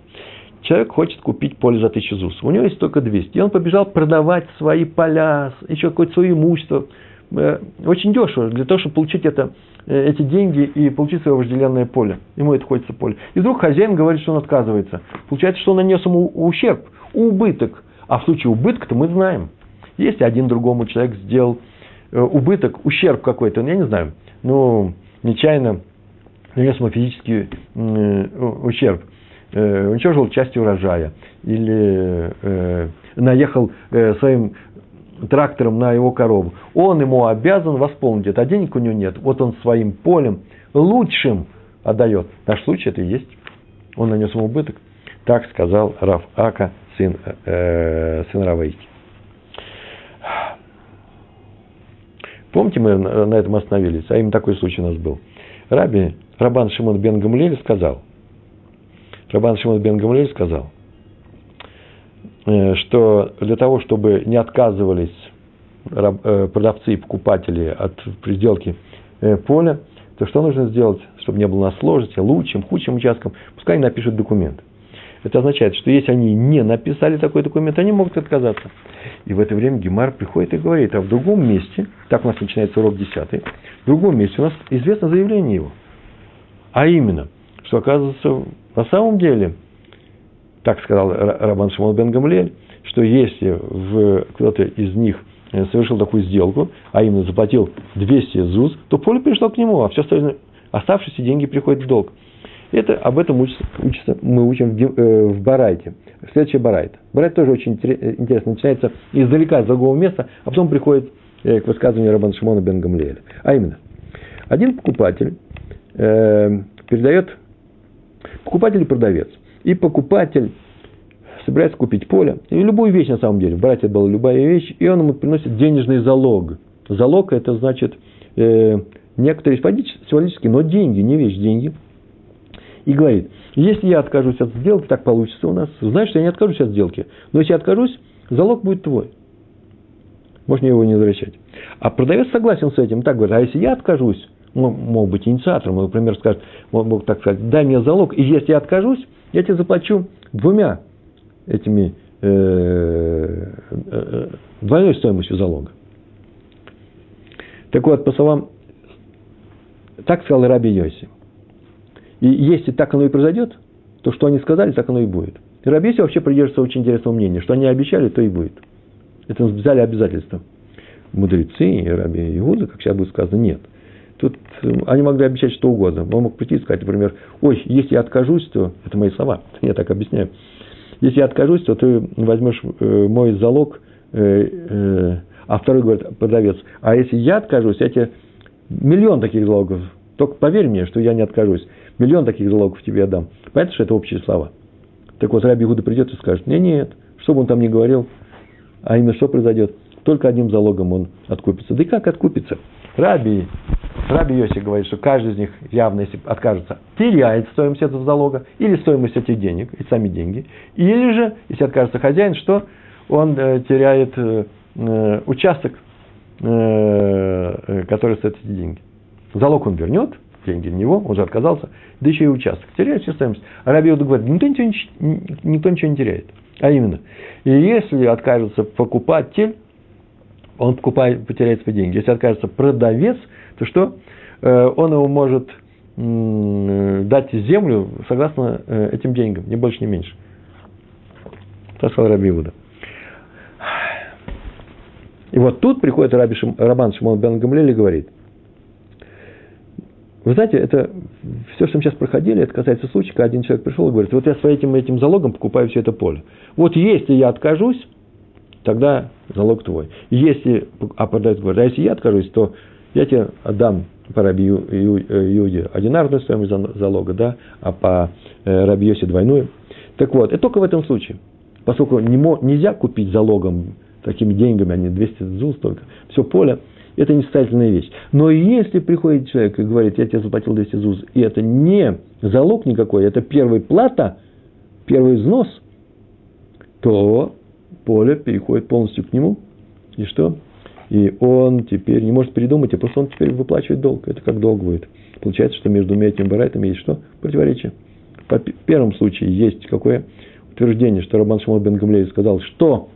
A: Человек хочет купить поле за тысячу ЗУС. У него есть только 200. И он побежал продавать свои поля, еще какое-то свое имущество. Э, очень дешево, для того, чтобы получить это, э, эти деньги и получить свое вожделенное поле. Ему это хочется поле. И вдруг хозяин говорит, что он отказывается. Получается, что он нанес ему ущерб, убыток. А в случае убытка-то мы знаем. Если один другому человек сделал э, убыток, ущерб какой-то, я не знаю, ну, нечаянно нанес ему физический ущерб – э, уничтожил часть урожая или э, наехал э, своим трактором на его корову, он ему обязан восполнить это, а денег у него нет. Вот он своим полем лучшим отдает. В нашем случае это и есть. Он нанес ему убыток. Так сказал Раф Ака, сын, э, сын Равейки. Помните, мы на этом остановились, а именно такой случай у нас был. Раби Рабан Шимон бен Гамлель сказал, Рабан Шимон бен Гамлель сказал, э, что для того, чтобы не отказывались э, продавцы и покупатели от приделки э, поля, то что нужно сделать, чтобы не было на сложности, лучшим, худшим участком, пускай они напишут документ. Это означает, что если они не написали такой документ, они могут отказаться. И в это время Гемар приходит и говорит, а в другом месте, так у нас начинается урок 10, в другом месте у нас известно заявление его. А именно, что оказывается на самом деле, так сказал Рабан Шимон бен Гамлель, что если кто-то из них э, совершил такую сделку, а именно заплатил 200 ЗУЗ, то поле пришло к нему, а все остальное, оставшиеся деньги приходят в долг. Это, об этом учится, учится, мы учим в, э, в Барайте. Следующий Барайт. Барайт тоже очень э, интересно. Начинается издалека, из другого места, а потом приходит к высказыванию Рабан Шимона бен Гамлеля. А именно, один покупатель э, передает Покупатель и продавец. И покупатель собирается купить поле, и любую вещь на самом деле, брать это была любая вещь, и он ему приносит денежный залог. Залог это значит э, некоторые символические, но деньги, не вещь, деньги. И говорит, если я откажусь от сделки, так получится у нас, знаешь, что я не откажусь от сделки, но если я откажусь, залог будет твой. Можно его не возвращать. А продавец согласен с этим, так говорит, а если я откажусь, мог быть инициатором, например, скажет, мог, мог так сказать, дай мне залог, и если я откажусь, я тебе заплачу двумя этими э, э, двойной стоимостью залога. Так вот, по словам, так сказал Раби Йоси. И если так оно и произойдет, то что они сказали, так оно и будет. И Раби Йоси вообще придерживается очень интересного мнения, что они обещали, то и будет. Это взяли обязательства. Мудрецы и Раби Иуда, как сейчас будет сказано, нет – Тут э, они могли обещать что угодно. Он мог прийти и сказать, например, ой, если я откажусь, то... Это мои слова, я так объясняю. Если я откажусь, то ты возьмешь э, мой залог, э, а второй говорит, продавец, а если я откажусь, я тебе миллион таких залогов, только поверь мне, что я не откажусь, миллион таких залогов тебе отдам. Понятно, что это общие слова. Так вот, Раби Гуда придет и скажет, нет, нет, что бы он там ни говорил, а именно что произойдет, только одним залогом он откупится. Да и как откупится? Раби Раби Йоси говорит, что каждый из них явно, если откажется, теряет стоимость этого залога, или стоимость этих денег, и сами деньги, или же, если откажется хозяин, что он э, теряет э, э участок, который стоит эти деньги. Залог он вернет, деньги на него, он же отказался, да еще и участок. Теряет всю стоимость. А Раби Иуда говорит, никто ничего, никто ничего не теряет. А именно, если откажется покупатель, он покупает, потеряет свои деньги. Если откажется продавец, то что? Э, он его может дать землю согласно э, этим деньгам, ни больше, ни меньше. Так сказал Раби Иуда. И вот тут приходит Раби Шим, Рабан Шимон Бен Гамлель и говорит, вы знаете, это все, что мы сейчас проходили, это касается случая, когда один человек пришел и говорит, вот я своим этим, этим залогом покупаю все это поле. Вот если я откажусь, тогда залог твой. Если, а продавец говорит, а если я откажусь, то я тебе отдам по Раби Иуде одинарную стоимость залога, да, а по э, Раби Йосе двойную. Так вот, это только в этом случае. Поскольку не, нельзя купить залогом такими деньгами, они 200 зул столько, все поле, это несостоятельная вещь. Но если приходит человек и говорит, я тебе заплатил 200 зуз, и это не залог никакой, это первая плата, первый взнос, то поле переходит полностью к нему. И что? И он теперь не может передумать, а просто он теперь выплачивает долг. Это как долг будет. Получается, что между двумя этими барайтами есть что? Противоречие. По первом случае есть какое утверждение, что Рабан Шимон бен Гамлей сказал, что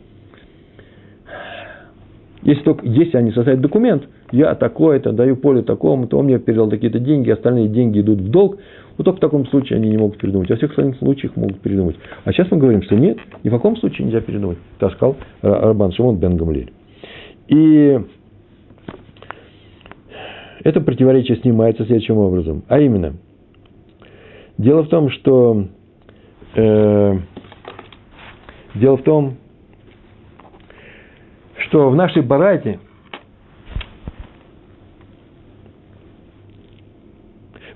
A: если, только, если они составят документ, я такой-то, даю поле такому, то он мне передал такие-то деньги, остальные деньги идут в долг, вот только в таком случае они не могут передумать. Во всех остальных случаях могут передумать. А сейчас мы говорим, что нет, ни в каком случае нельзя передумать. Так сказал Рабан Шимон бен Гамлель. И это противоречие снимается следующим образом. А именно, дело в том, что э, дело в том, что в нашей барате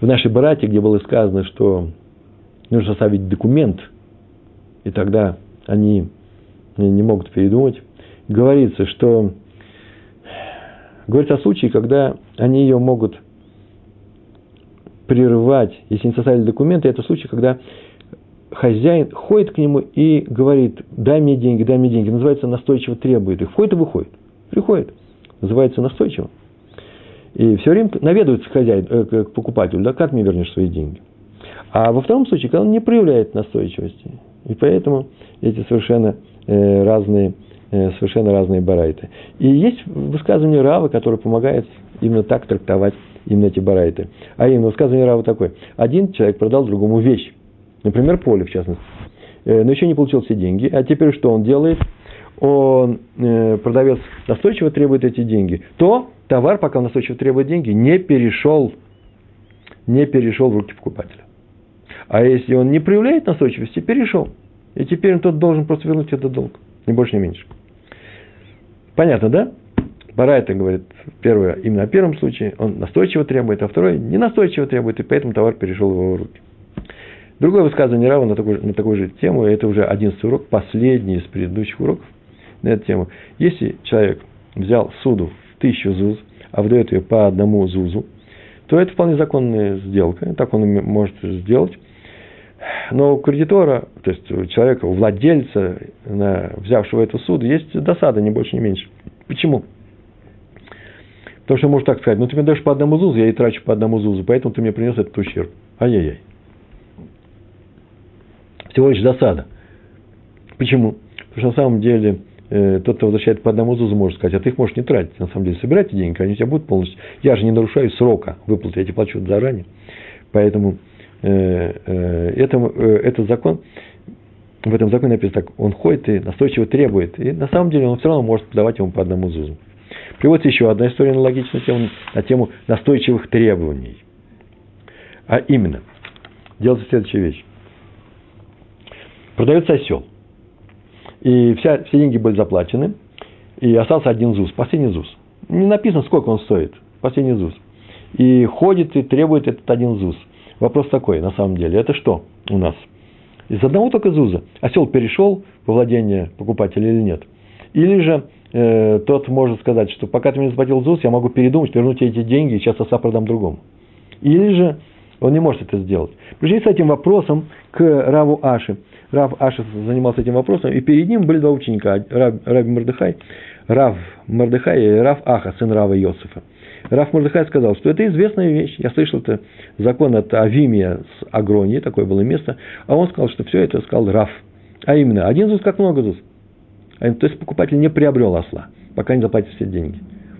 A: в нашей барате, где было сказано, что нужно составить документ, и тогда они не могут передумать, говорится, что говорится о случае, когда они ее могут прерывать, если не составили документы, это случай, когда хозяин ходит к нему и говорит, дай мне деньги, дай мне деньги. Называется настойчиво требует их. Входит и выходит. Приходит. Называется настойчиво. И все время наведывается хозяин, э, к покупателю, да, как мне вернешь свои деньги. А во втором случае, когда он не проявляет настойчивости. И поэтому эти совершенно э, разные, совершенно разные барайты. И есть высказывание Рава, которое помогает именно так трактовать именно эти барайты. А именно высказывание Рава такое. Один человек продал другому вещь. Например, поле, в частности. Э, но еще не получил все деньги. А теперь что он делает? Он, э, продавец настойчиво требует эти деньги. То товар, пока он настойчиво требует деньги, не перешел, не перешел в руки покупателя. А если он не проявляет настойчивости, перешел. И теперь тот должен просто вернуть этот долг. Ни больше, ни меньше. Понятно, да? Барайта говорит, первое, именно о первом случае, он настойчиво требует, а второй не настойчиво требует, и поэтому товар перешел в его руки. Другое высказывание Рава на такую, на такую же тему, это уже одиннадцатый урок, последний из предыдущих уроков на эту тему. Если человек взял суду в тысячу зуз, а выдает ее по одному зузу, то это вполне законная сделка, так он может сделать. Но у кредитора, то есть у человека, у владельца, взявшего эту суду, есть досада, не больше, не меньше. Почему? Потому что может так сказать, ну ты мне даешь по одному зузу, я и трачу по одному зузу, поэтому ты мне принес этот ущерб. Ай-яй-яй всего лишь досада. Почему? Потому что на самом деле э, тот, кто возвращает по одному ЗУЗу, может сказать, а ты их можешь не тратить. На самом деле, собирайте деньги, они у тебя будут полностью. Я же не нарушаю срока выплаты, я тебе плачу заранее. Поэтому э, э, это, э, этот закон, в этом законе написано так, он ходит и настойчиво требует. И на самом деле он все равно может подавать ему по одному ЗУЗу. Приводится еще одна история аналогичная тему, на тему настойчивых требований. А именно, делается следующая вещь продается осел. И вся, все деньги были заплачены, и остался один ЗУС, последний ЗУС. Не написано, сколько он стоит, последний ЗУС. И ходит и требует этот один ЗУС. Вопрос такой, на самом деле, это что у нас? Из одного только ЗУЗа осел перешел во владение покупателя или нет? Или же э, тот может сказать, что пока ты мне заплатил ЗУС, я могу передумать, вернуть эти деньги, и сейчас оса продам другому. Или же он не может это сделать. Пришли с этим вопросом к Раву Аши. Рав Аши занимался этим вопросом, и перед ним были два ученика, Рав, Раби Мордыхай, Рав Мордыхай и Рав Аха, сын Рава Йосифа. Раф Мордыхай сказал, что это известная вещь. Я слышал, это закон от Авимия с Агронии, такое было место. А он сказал, что все это сказал Раф. А именно, один ЗУЗ как много ЗУЗ. А то есть покупатель не приобрел осла, пока не заплатит все деньги.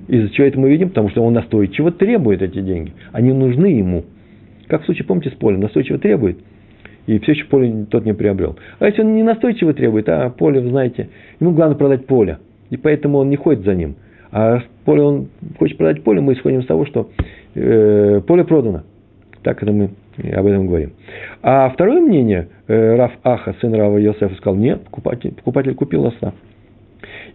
A: Из-за чего это мы видим? Потому что он настойчиво требует эти деньги. Они нужны ему. Как в случае, помните, с полем, настойчиво требует, и все еще поле тот не приобрел. А если он не настойчиво требует, а поле, вы знаете, ему главное продать поле, и поэтому он не ходит за ним. А поле он хочет продать поле, мы исходим из того, что э, поле продано. Так это мы об этом говорим. А второе мнение, э, Раф Аха, сын Рава Йосефа, сказал, нет, покупатель, покупатель купил осла.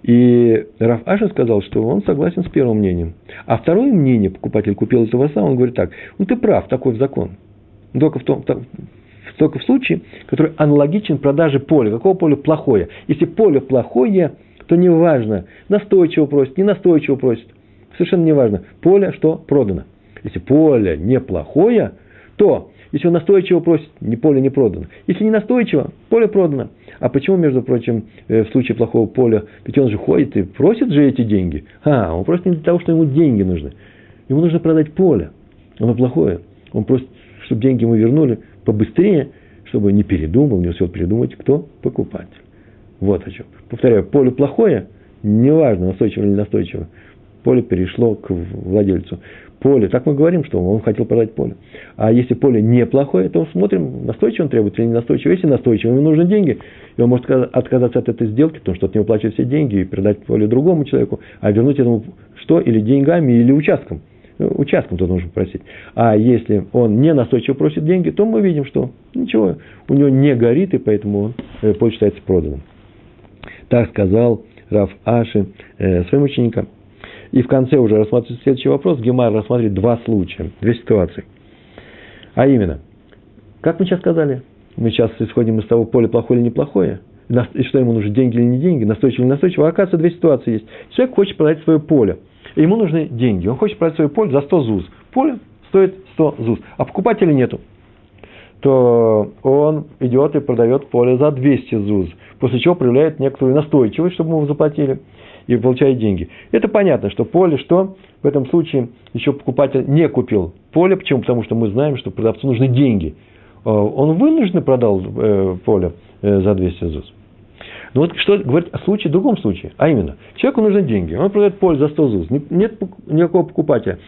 A: И Раф Аша сказал, что он согласен с первым мнением. А второе мнение, покупатель купил этого осла, он говорит так, ну ты прав, такой закон. Только в том, только в случае, который аналогичен продаже поля. Какого поля плохое? Если поле плохое, то не важно, настойчиво просит, не настойчиво просит. Совершенно не важно. Поле что? Продано. Если поле неплохое, то если он настойчиво просит, не поле не продано. Если не настойчиво, поле продано. А почему, между прочим, э, в случае плохого поля, ведь он же ходит и просит же эти деньги. А, он просит не для того, что ему деньги нужны. Ему нужно продать поле. Оно плохое. Он просит, чтобы деньги ему вернули побыстрее, чтобы не передумал, не успел передумать, кто покупатель. Вот о чем. Повторяю, поле плохое, неважно, настойчиво или настойчиво, поле перешло к владельцу. Поле, так мы говорим, что он хотел продать поле. А если поле неплохое, то смотрим, настойчиво он требует или не настойчиво. Если настойчиво, ему нужны деньги, и он может отказаться от этой сделки, потому что от него платят все деньги, и передать поле другому человеку, а вернуть этому что? Или деньгами, или участком. Ну, участком тут нужно просить. А если он не настойчиво просит деньги, то мы видим, что ничего, у него не горит, и поэтому э, поле считается проданным. Так сказал Раф Аши э, своим ученикам. И в конце уже рассматривается следующий вопрос. Гемар рассматривает два случая, две ситуации. А именно, как мы сейчас сказали, мы сейчас исходим из того, поле плохое или неплохое, и что ему нужны, деньги или не деньги, настойчиво или настойчиво. А оказывается, две ситуации есть. Человек хочет продать свое поле, ему нужны деньги. Он хочет продать свое поле за 100 ЗУЗ. Поле стоит 100 ЗУЗ, а покупателя нету то он идет и продает поле за 200 ЗУЗ, после чего проявляет некоторую настойчивость, чтобы ему заплатили, и получает деньги. Это понятно, что поле, что в этом случае еще покупатель не купил поле. Почему? Потому что мы знаем, что продавцу нужны деньги. Э, он вынужденно продал э, поле э, за 200 ЗУЗ. Но вот что говорит о случае, другом случае. А именно, человеку нужны деньги. Он продает поле за 100 ЗУЗ. Нет никакого покупателя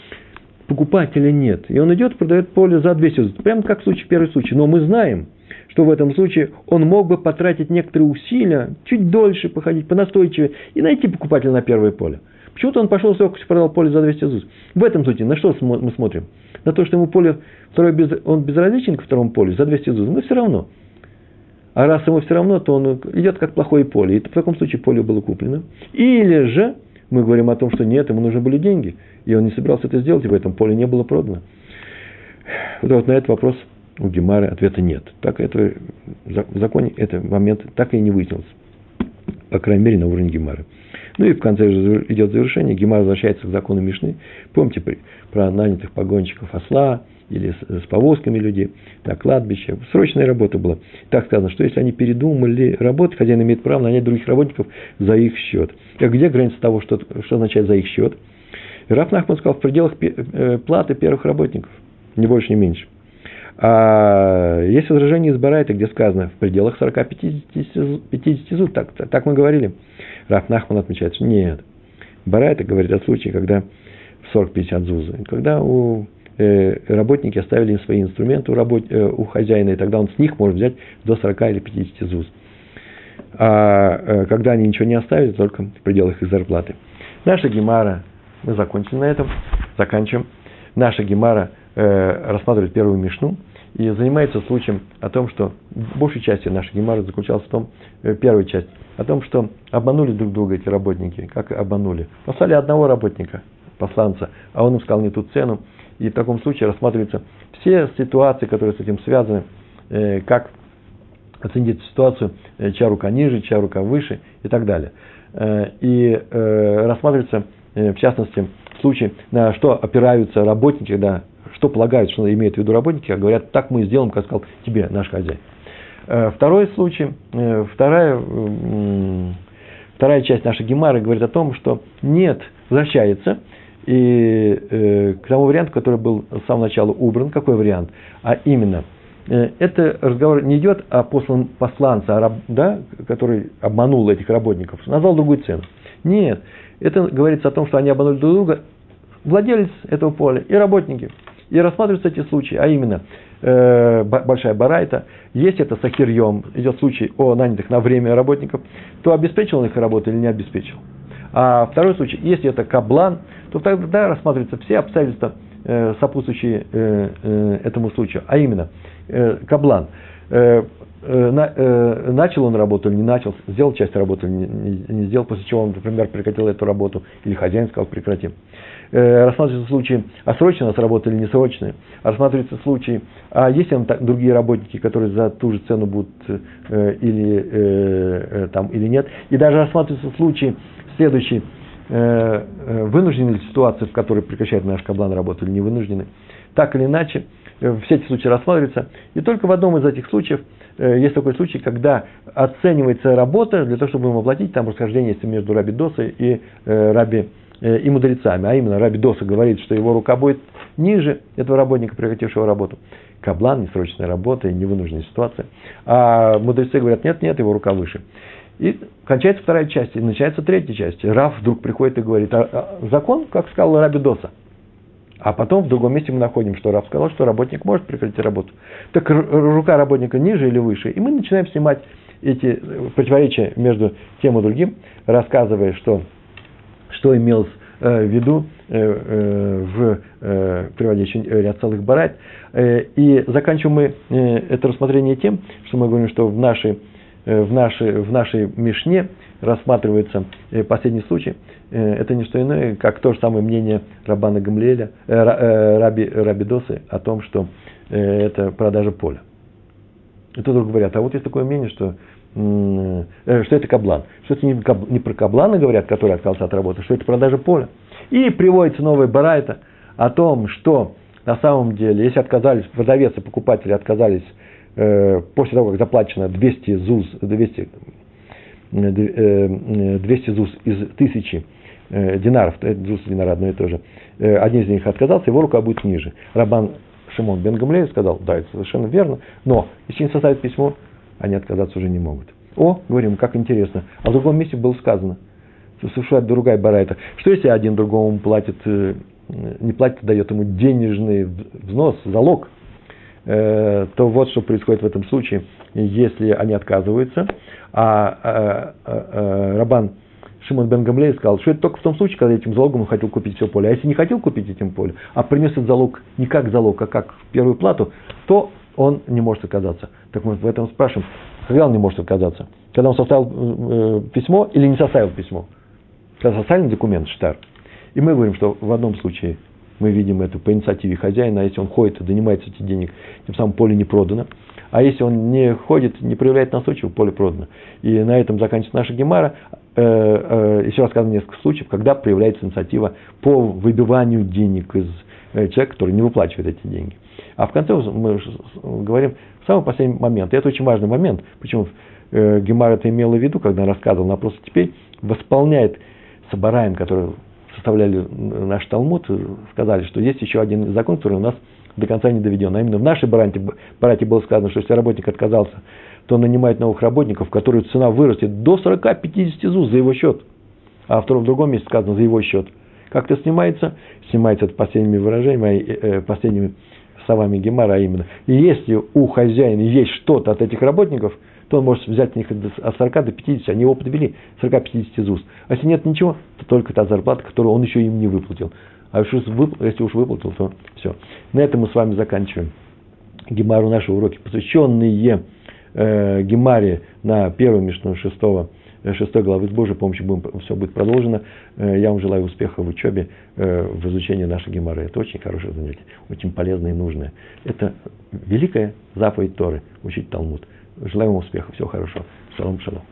A: покупателя нет. И он идет продает поле за 200 золотых. Прямо как в случае, первый случай. Но мы знаем, что в этом случае он мог бы потратить некоторые усилия, чуть дольше походить, понастойчивее, и найти покупателя на первое поле. Почему-то он пошел с легкостью продал поле за 200 ЗУЗ. В этом случае на что мы смотрим? На то, что ему поле, второе без, он безразличен ко второму полю за 200 ЗУЗ, но все равно. А раз ему все равно, то он идет как плохое поле. И в таком случае поле было куплено. Или же мы говорим о том, что нет, ему нужны были деньги, и он не собирался это сделать, и в этом поле не было продано. Вот, вот на этот вопрос у Гемары ответа нет. Так это, в законе этот момент так и не выяснился. По крайней мере, на уровне Гемары. Ну и в конце идет завершение. Гемар возвращается к закону Мишны. Помните про нанятых погонщиков осла, или с, повозками людей, так, кладбище. Срочная работа была. Так сказано, что если они передумали работать, хозяин имеет право нанять других работников за их счет. А где граница того, что, что означает за их счет? Раф Нахман сказал, в пределах э, платы первых работников, не больше, не меньше. А есть возражение из Барайта, где сказано в пределах 40-50 50 зуд, так, так мы говорили. Раф Нахман отмечает, что нет. Барайта говорит о случае, когда 40-50 зузы. Когда у работники оставили им свои инструменты у, работ, э, у хозяина, и тогда он с них может взять до 40 или 50 ЗУЗ. А э, когда они ничего не оставили, только в пределах их зарплаты. Наша Гемара, мы закончили на этом, заканчиваем. Наша Гемара рассматривает первую Мишну и занимается случаем о том, что большей частью нашей Гемары заключалась в том, первая часть, о том, что обманули друг друга эти работники, как обманули. Послали одного работника, посланца, а он им сказал не ту цену, и в таком случае рассматриваются все ситуации, которые с этим связаны, э, как оценить ситуацию, э, чья рука ниже, чья рука выше и так далее. Э, и рассматривается, э, в частности, случай, на что опираются работники, да, что полагают, что имеют в виду работники, а говорят, так мы сделаем, как сказал тебе наш хозяин. Второй случай, вторая, вторая часть нашей гемары говорит о том, что нет, возвращается, и к тому варианту, который был с самого начала убран, какой вариант? А именно – Э, это разговор не идет о послан, посланце, да, который обманул этих работников, назвал другую цену. Нет, это говорится о том, что они обманули друг друга, владелец этого поля и работники. И рассматриваются эти случаи, а именно э, большая барайта, если это сахирьем, идет случай о нанятых на время работников, то обеспечил он их работу или не обеспечил. А второй случай, если это каблан, то тогда рассматриваются все обстоятельства, э, сопутствующие э, э, этому случаю. А именно, каблан. На, начал он работу или не начал, сделал часть работы или не, сделал, после чего он, например, прекратил эту работу, или хозяин сказал прекратим. Э, рассматриваются случаи, а срочно с работы или несрочные. Рассматриваются случаи, а есть ли там другие работники, которые за ту же цену будут или, там, или нет. И даже рассматриваются случаи следующие, э, э, вынуждены ли ситуации, в которой прекращает наш каблан работу или не вынуждены. Так или иначе, Э, все эти случаи рассматриваются. И только в одном из этих случаев есть такой случай, когда оценивается работа для того, чтобы ему оплатить, там расхождение между Раби Досой и Раби и мудрецами. А именно Раби Доса говорит, что его рука будет ниже этого работника, прекратившего работу. Каблан, несрочная работа и невынужденная ситуация. А мудрецы говорят, нет, нет, его рука выше. И кончается вторая часть, и начинается третья часть. Раф вдруг приходит и говорит, а, а закон, как сказал Раби Доса – а потом в другом месте мы находим, что раб сказал, что работник может прекратить работу. Так рука работника ниже или выше. И мы начинаем снимать эти э, противоречия между тем и другим, рассказывая, что, что имелось э, в виду э, в приводящем ряд целых барайт. И заканчиваем мы это рассмотрение тем, что мы говорим, что в нашей, в нашей, в нашей Мишне рассматривается последний случай – Э, это не что иное, как то же самое мнение Рабана Гамлеля, э, э, Раби, Раби Досы о том, что это продажа поля. И тут говорят, а вот есть такое мнение, что, что это каблан. Что это не, не про каблана говорят, который отказался от работы, что это продажа поля. И приводится новая барайта о том, что на самом деле, если отказались, продавец и покупатели отказались э, после того, как заплачено 200 ЗУЗ, 200, 200 ЗУЗ из тысячи э, динаров, это джус динар одно и то же, э, один из них отказался, его рука будет ниже. Рабан Шимон бен Гамлеев сказал, да, это совершенно верно, но если не составят письмо, они отказаться уже не могут. О, говорим, как интересно. А в другом месте было сказано, совершенно другая барайта. Что если один другому платит, э, не платит, а дает ему денежный взнос, залог, э, то вот что происходит в этом случае, если они отказываются, а, а, а Рабан Шимон бен Гамлей сказал, что это только в том случае, когда этим залогом он хотел купить все поле. А если не хотел купить этим поле, а принес этот залог не как залог, а как первую плату, то он не может отказаться. Так мы в этом спрашиваем, когда он не может отказаться? Когда он составил э, письмо или не составил письмо? Когда составил документ, штар. И мы говорим, что в одном случае мы видим это по инициативе хозяина, а если он ходит и донимается этих денег, тем самым поле не продано. А если он не ходит, не проявляет настойчивость, поле продано. И на этом заканчивается наша гемара. Э, э, еще рассказано несколько случаев, когда проявляется инициатива по выбиванию денег из э, человека, который не выплачивает эти деньги. А в конце мы говорим в самый последний момент. И это очень важный момент. Почему Гемар это имела в виду, когда рассказывал, она просто теперь восполняет Сабараем, который составляли наш Талмуд, сказали, что есть еще один закон, который у нас до конца не доведен. А именно в нашей барате, барате было сказано, что если работник отказался то нанимает новых работников, которые цена вырастет до 40-50 ЗУЗ за его счет. А в другом месте сказано за его счет. Как это снимается? Снимается это последними выражениями, э, последними словами Гемара, а именно. Если у хозяина есть что-то от этих работников, то он может взять них от 40 до 50, они его подвели, 40-50 ЗУЗ. А если нет ничего, то только та зарплата, которую он еще им не выплатил. А если уж выплатил, то все. На этом мы с вами заканчиваем. Гемару наши уроки, посвященные э, Гемаре на первую мишну шестого, э, шестой главы с Божьей помощью будем, все будет продолжено. Э, я вам желаю успеха в учебе, э, в изучении нашей Гемары. Это очень хорошее занятие, очень полезное и нужное. Это великая заповедь Торы, учить Талмуд. Желаю вам успеха, всего хорошего. Шалом, шалом.